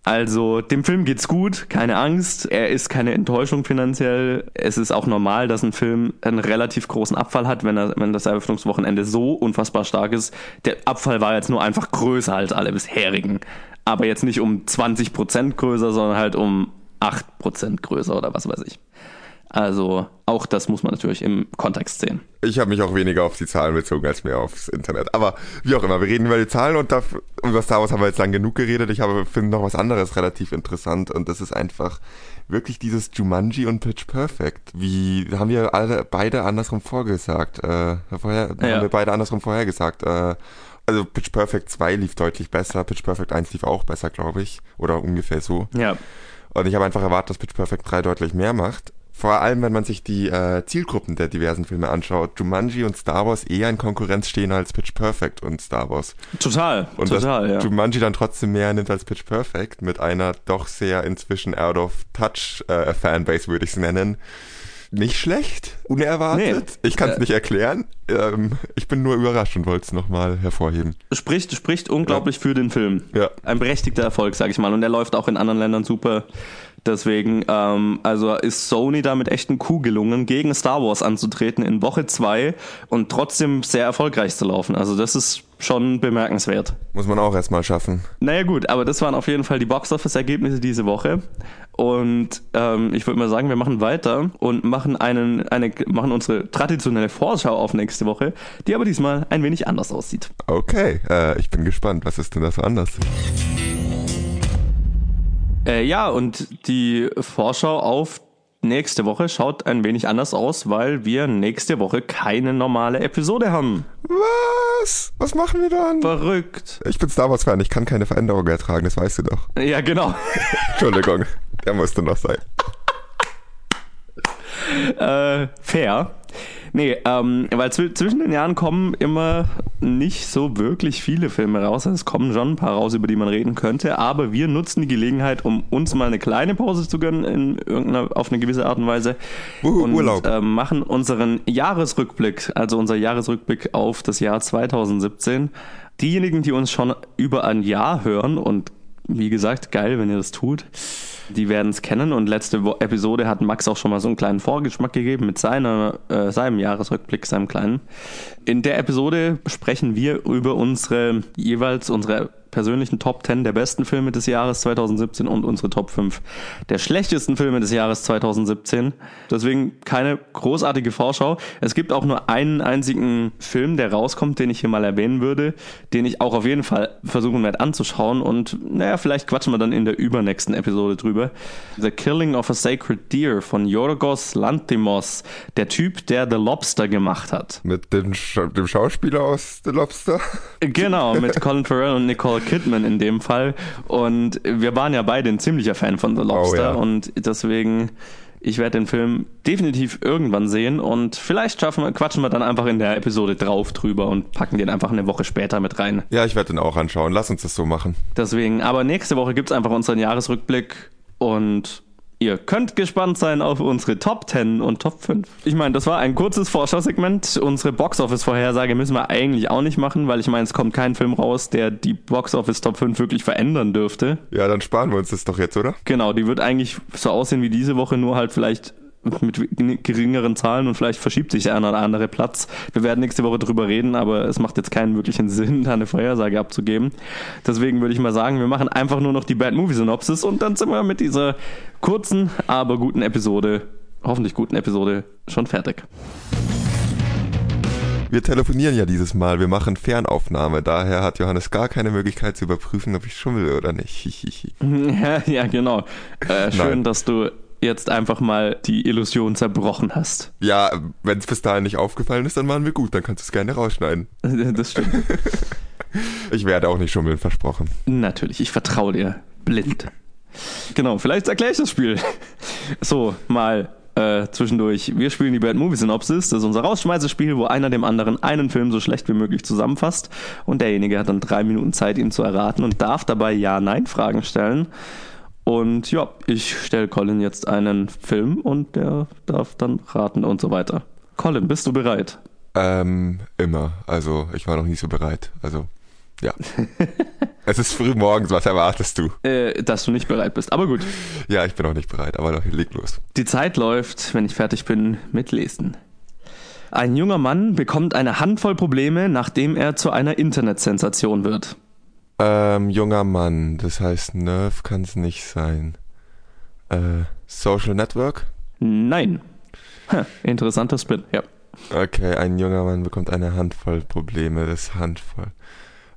Also dem Film geht's gut, keine Angst. Er ist keine Enttäuschung finanziell. Es ist auch normal, dass ein Film einen relativ großen Abfall hat, wenn, er, wenn das Eröffnungswochenende so unfassbar stark ist. Der Abfall war jetzt nur einfach größer als alle bisherigen. Aber jetzt nicht um 20% größer, sondern halt um 8% größer oder was weiß ich. Also auch das muss man natürlich im Kontext sehen. Ich habe mich auch weniger auf die Zahlen bezogen als mehr aufs Internet. Aber wie auch immer, wir reden über die Zahlen und da, über Star Wars haben wir jetzt lang genug geredet. Ich habe finde noch was anderes relativ interessant und das ist einfach wirklich dieses Jumanji und Pitch Perfect. Wie haben wir alle beide andersrum vorgesagt? Äh, vorher, Ja. haben wir beide andersrum vorhergesagt. Äh, also Pitch Perfect 2 lief deutlich besser, Pitch Perfect 1 lief auch besser, glaube ich. Oder ungefähr so. Ja, Und ich habe einfach erwartet, dass Pitch Perfect 3 deutlich mehr macht. Vor allem, wenn man sich die äh, Zielgruppen der diversen Filme anschaut. Jumanji und Star Wars eher in Konkurrenz stehen als Pitch Perfect und Star Wars. total, Und total, ja. dass Jumanji dann trotzdem mehr nimmt als Pitch Perfect mit einer doch sehr inzwischen out of touch äh, Fanbase, würde ich es nennen. Nicht schlecht, unerwartet. Nee. Ich kann es Äh, nicht erklären. Ähm, ich bin nur überrascht und wollte es nochmal hervorheben. spricht, spricht unglaublich für den Film. Ja. Ein berechtigter Erfolg, sag ich mal. Und er läuft auch in anderen Ländern super. Deswegen, ähm, also ist Sony damit echt ein Coup gelungen, gegen Star Wars anzutreten in Woche zwei und trotzdem sehr erfolgreich zu laufen. Also das ist schon bemerkenswert. Muss man auch erstmal schaffen. Naja gut, aber das waren auf jeden Fall die Box-Office-Ergebnisse diese Woche. Und ähm, ich würde mal sagen, wir machen weiter und machen einen, eine, machen unsere traditionelle Vorschau auf nächste Woche, die aber diesmal ein wenig anders aussieht. Okay, äh, ich bin gespannt. Was ist denn da so anders? Äh, ja, und die Vorschau auf nächste Woche schaut ein wenig anders aus, weil wir nächste Woche keine normale Episode haben. Was? Was machen wir dann? Verrückt. Ich bin Star Wars-Fan, ich kann keine Veränderung ertragen, das weißt du doch. [LAUGHS] Ja, genau. [LAUGHS] Entschuldigung, der musste noch sein. äh, fair. Nee, ähm, weil zw zwischen den Jahren kommen immer nicht so wirklich viele Filme raus. Es kommen schon ein paar raus, über die man reden könnte, aber wir nutzen die Gelegenheit, um uns mal eine kleine Pause zu gönnen, in irgendeiner, auf eine gewisse Art und Weise. Uhu, und Urlaub. Äh, machen unseren Jahresrückblick, also unser Jahresrückblick auf das Jahr 2017. Diejenigen, die uns schon über ein Jahr hören und wie gesagt, geil, wenn ihr das tut. Die werden es kennen und letzte Episode hat Max auch schon mal so einen kleinen Vorgeschmack gegeben mit seiner, äh, seinem Jahresrückblick, seinem kleinen. In der Episode sprechen wir über unsere jeweils unsere persönlichen Top 10 der besten Filme des Jahres 2017 und unsere Top 5 der schlechtesten Filme des Jahres 2017. Deswegen keine großartige Vorschau. Es gibt auch nur einen einzigen Film, der rauskommt, den ich hier mal erwähnen würde, den ich auch auf jeden Fall versuchen werde anzuschauen und naja, vielleicht quatschen wir dann in der übernächsten Episode drüber. The Killing of a Sacred Deer von Yorgos Lanthimos, der Typ, der The Lobster gemacht hat. Mit dem, Scha dem Schauspieler aus The Lobster? Genau, mit Colin Farrell und Nicole Kidman in dem Fall. Und wir waren ja beide ein ziemlicher Fan von The Lobster. Oh, ja. Und deswegen, ich werde den Film definitiv irgendwann sehen. Und vielleicht schaffen wir, quatschen wir dann einfach in der Episode drauf drüber und packen den einfach eine Woche später mit rein. Ja, ich werde den auch anschauen. Lass uns das so machen. Deswegen, aber nächste Woche gibt's einfach unseren Jahresrückblick und Ihr könnt gespannt sein auf unsere Top 10 und Top 5. Ich meine, das war ein kurzes Vorschausegment. Unsere Box-Office-Vorhersage müssen wir eigentlich auch nicht machen, weil ich meine, es kommt kein Film raus, der die Box-Office-Top 5 wirklich verändern dürfte. Ja, dann sparen wir uns das doch jetzt, oder? Genau, die wird eigentlich so aussehen wie diese Woche, nur halt vielleicht mit geringeren Zahlen und vielleicht verschiebt sich der eine oder andere Platz. Wir werden nächste Woche drüber reden, aber es macht jetzt keinen wirklichen Sinn, da eine Vorhersage abzugeben. Deswegen würde ich mal sagen, wir machen einfach nur noch die Bad Movie Synopsis und dann sind wir mit dieser kurzen, aber guten Episode, hoffentlich guten Episode, schon fertig. Wir telefonieren ja dieses Mal, wir machen Fernaufnahme, daher hat Johannes gar keine Möglichkeit zu überprüfen, ob ich schummel oder nicht. [LAUGHS] [LAUGHS] ja, ja, genau. Äh, schön, Nein. dass du jetzt einfach mal die Illusion zerbrochen hast. Ja, wenn es bis dahin nicht aufgefallen ist, dann waren wir gut, dann kannst du es gerne rausschneiden. Das stimmt. [LAUGHS] Ich werde auch nicht schummeln, versprochen. Natürlich, ich vertraue dir blind. Genau, vielleicht erkläre ich das Spiel. So, mal äh, zwischendurch. Wir spielen die Bad Movie Synopsis. Das ist unser Rausschmeißerspiel, wo einer dem anderen einen Film so schlecht wie möglich zusammenfasst. Und derjenige hat dann drei Minuten Zeit, ihn zu erraten und darf dabei Ja-Nein-Fragen stellen. Und ja, ich stelle Colin jetzt einen Film und der darf dann raten und so weiter. Colin, bist du bereit? Ähm, immer. Also, ich war noch nie so bereit. Also, ja. [LAUGHS] es ist früh morgens, was erwartest du? Äh, dass du nicht bereit bist. Aber gut. Ja, ich bin auch nicht bereit, aber doch, leg los. Die Zeit läuft, wenn ich fertig bin mit Lesen. Ein junger Mann bekommt eine Handvoll Probleme, nachdem er zu einer Internetsensation wird. Ähm, junger Mann, das heißt, Nerf kann es nicht sein. Äh, Social Network? Nein. Ha, interessanter Spin, ja. Okay, ein junger Mann bekommt eine Handvoll Probleme, das Handvoll.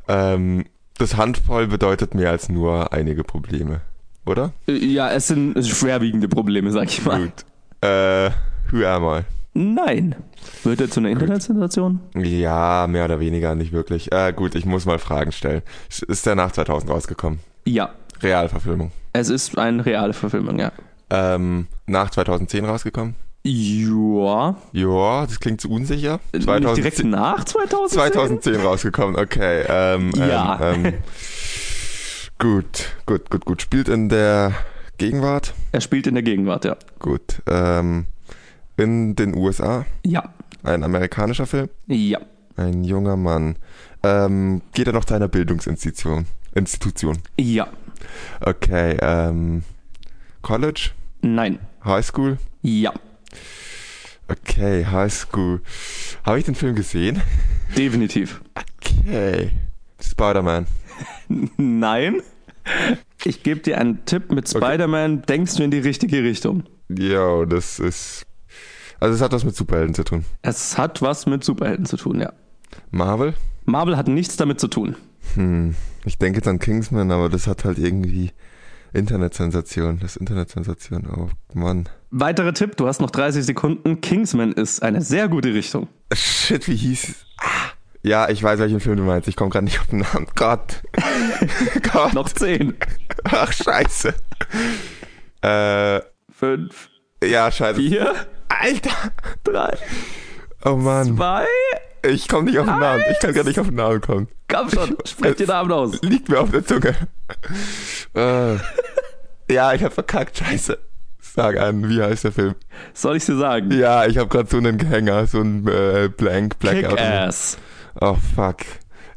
Ähm, das Handvoll bedeutet mehr als nur einige Probleme, oder? Äh, Ja, es sind schwerwiegende Probleme, sag ich mal. Gut. Äh, hör mal. Nein. Wird er zu einer Internetsensation? Ja, mehr oder weniger, nicht wirklich. Äh, gut, ich muss mal Fragen stellen. Ist der nach 2000 rausgekommen? Ja. Realverfilmung. Es ist eine reale Verfilmung, ja. Ähm, nach 2010 rausgekommen? Ja. Ja, das klingt zu unsicher. Nicht direkt nach 2010? 2010 rausgekommen, okay. Ähm, Ja. Ähm, ähm, gut, gut, gut, gut. Spielt in der Gegenwart? Er spielt in der Gegenwart, ja. Gut. Ähm, in den USA? Ja. Ein amerikanischer Film? Ja. Ein junger Mann. Ähm, geht er noch zu einer Bildungsinstitution? Institution? Ja. Okay, ähm, College? Nein. High School? Ja. Okay, High School. Habe ich den Film gesehen? Definitiv. Okay. Spider-Man. [LAUGHS] Nein. Ich gebe dir einen Tipp mit Spider-Man, denkst du in die richtige Richtung. Ja, das ist. Also, es hat was mit Superhelden zu tun. Es hat was mit Superhelden zu tun, ja. Marvel? Marvel hat nichts damit zu tun. Hm. Ich denke jetzt an Kingsman, aber das hat halt irgendwie Internetsensation. Das ist Internetsensation. Oh Mann. Weiterer Tipp, du hast noch 30 Sekunden. Kingsman ist eine sehr gute Richtung. Shit, wie hieß es? Ah. Ja, ich weiß, welchen Film du meinst. Ich komme gerade nicht auf den Namen. Gott. [LAUGHS] Gott. Noch 10, Ach, scheiße. Äh, 5, ja, scheiße. 4, Alter. 3, Oh Mann. 2. Ich komme nicht auf den Namen. Ich kann gar nicht auf den Namen kommen. Komm schon, sprech den Namen aus. Liegt mir auf der Zunge. Äh, ja, ich hab verkackt. Scheiße. Sag an, wie heißt der Film? Soll ich dir sagen? Ja, ich habe gerade so einen Gehänger, so ein äh, Blank, Blackout. Kick-Ass. Oh fuck.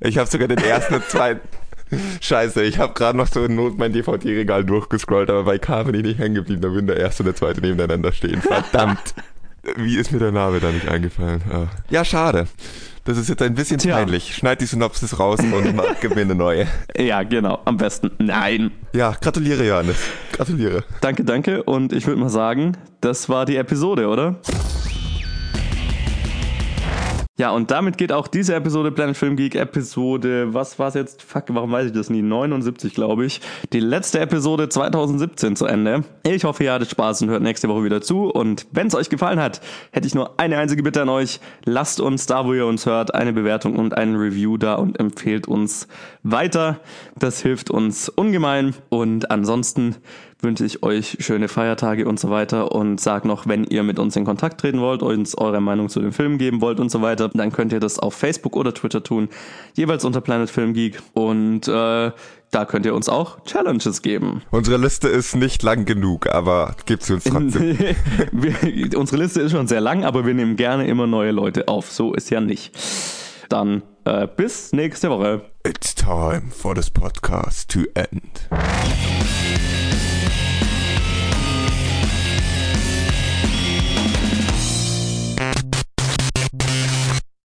Ich habe sogar den ersten und zweiten. [LAUGHS] Scheiße, ich habe gerade noch so in Not mein DVD-Regal durchgescrollt, aber bei K bin ich nicht hängen geblieben, da würden der erste und der zweite nebeneinander stehen. Verdammt. [LAUGHS] Wie ist mir der Name da nicht eingefallen? Ah. Ja, schade. Das ist jetzt ein bisschen Tja. peinlich. Schneid die Synopsis raus und [LAUGHS] mach, gib mir eine neue. Ja, genau, am besten. Nein. Ja, gratuliere, Johannes. Gratuliere. Danke, danke. Und ich würde mal sagen, das war die Episode, oder? Ja, und damit geht auch diese Episode Planet Film Geek Episode, was war's jetzt? Fuck, warum weiß ich das nie? 79, glaube ich. Die letzte Episode 2017 zu Ende. Ich hoffe, ihr hattet Spaß und hört nächste Woche wieder zu. Und wenn es euch gefallen hat, hätte ich nur eine einzige Bitte an euch. Lasst uns da, wo ihr uns hört, eine Bewertung und einen Review da und empfehlt uns weiter. Das hilft uns ungemein. Und ansonsten wünsche ich euch schöne Feiertage und so weiter und sag noch, wenn ihr mit uns in Kontakt treten wollt, uns eure Meinung zu den Filmen geben wollt und so weiter, dann könnt ihr das auf Facebook oder Twitter tun, jeweils unter Planet Film Geek und äh, da könnt ihr uns auch Challenges geben. Unsere Liste ist nicht lang genug, aber gib sie uns trotzdem. [LAUGHS] wir, unsere Liste ist schon sehr lang, aber wir nehmen gerne immer neue Leute auf. So ist ja nicht. Dann äh, bis nächste Woche. It's time for this podcast to end.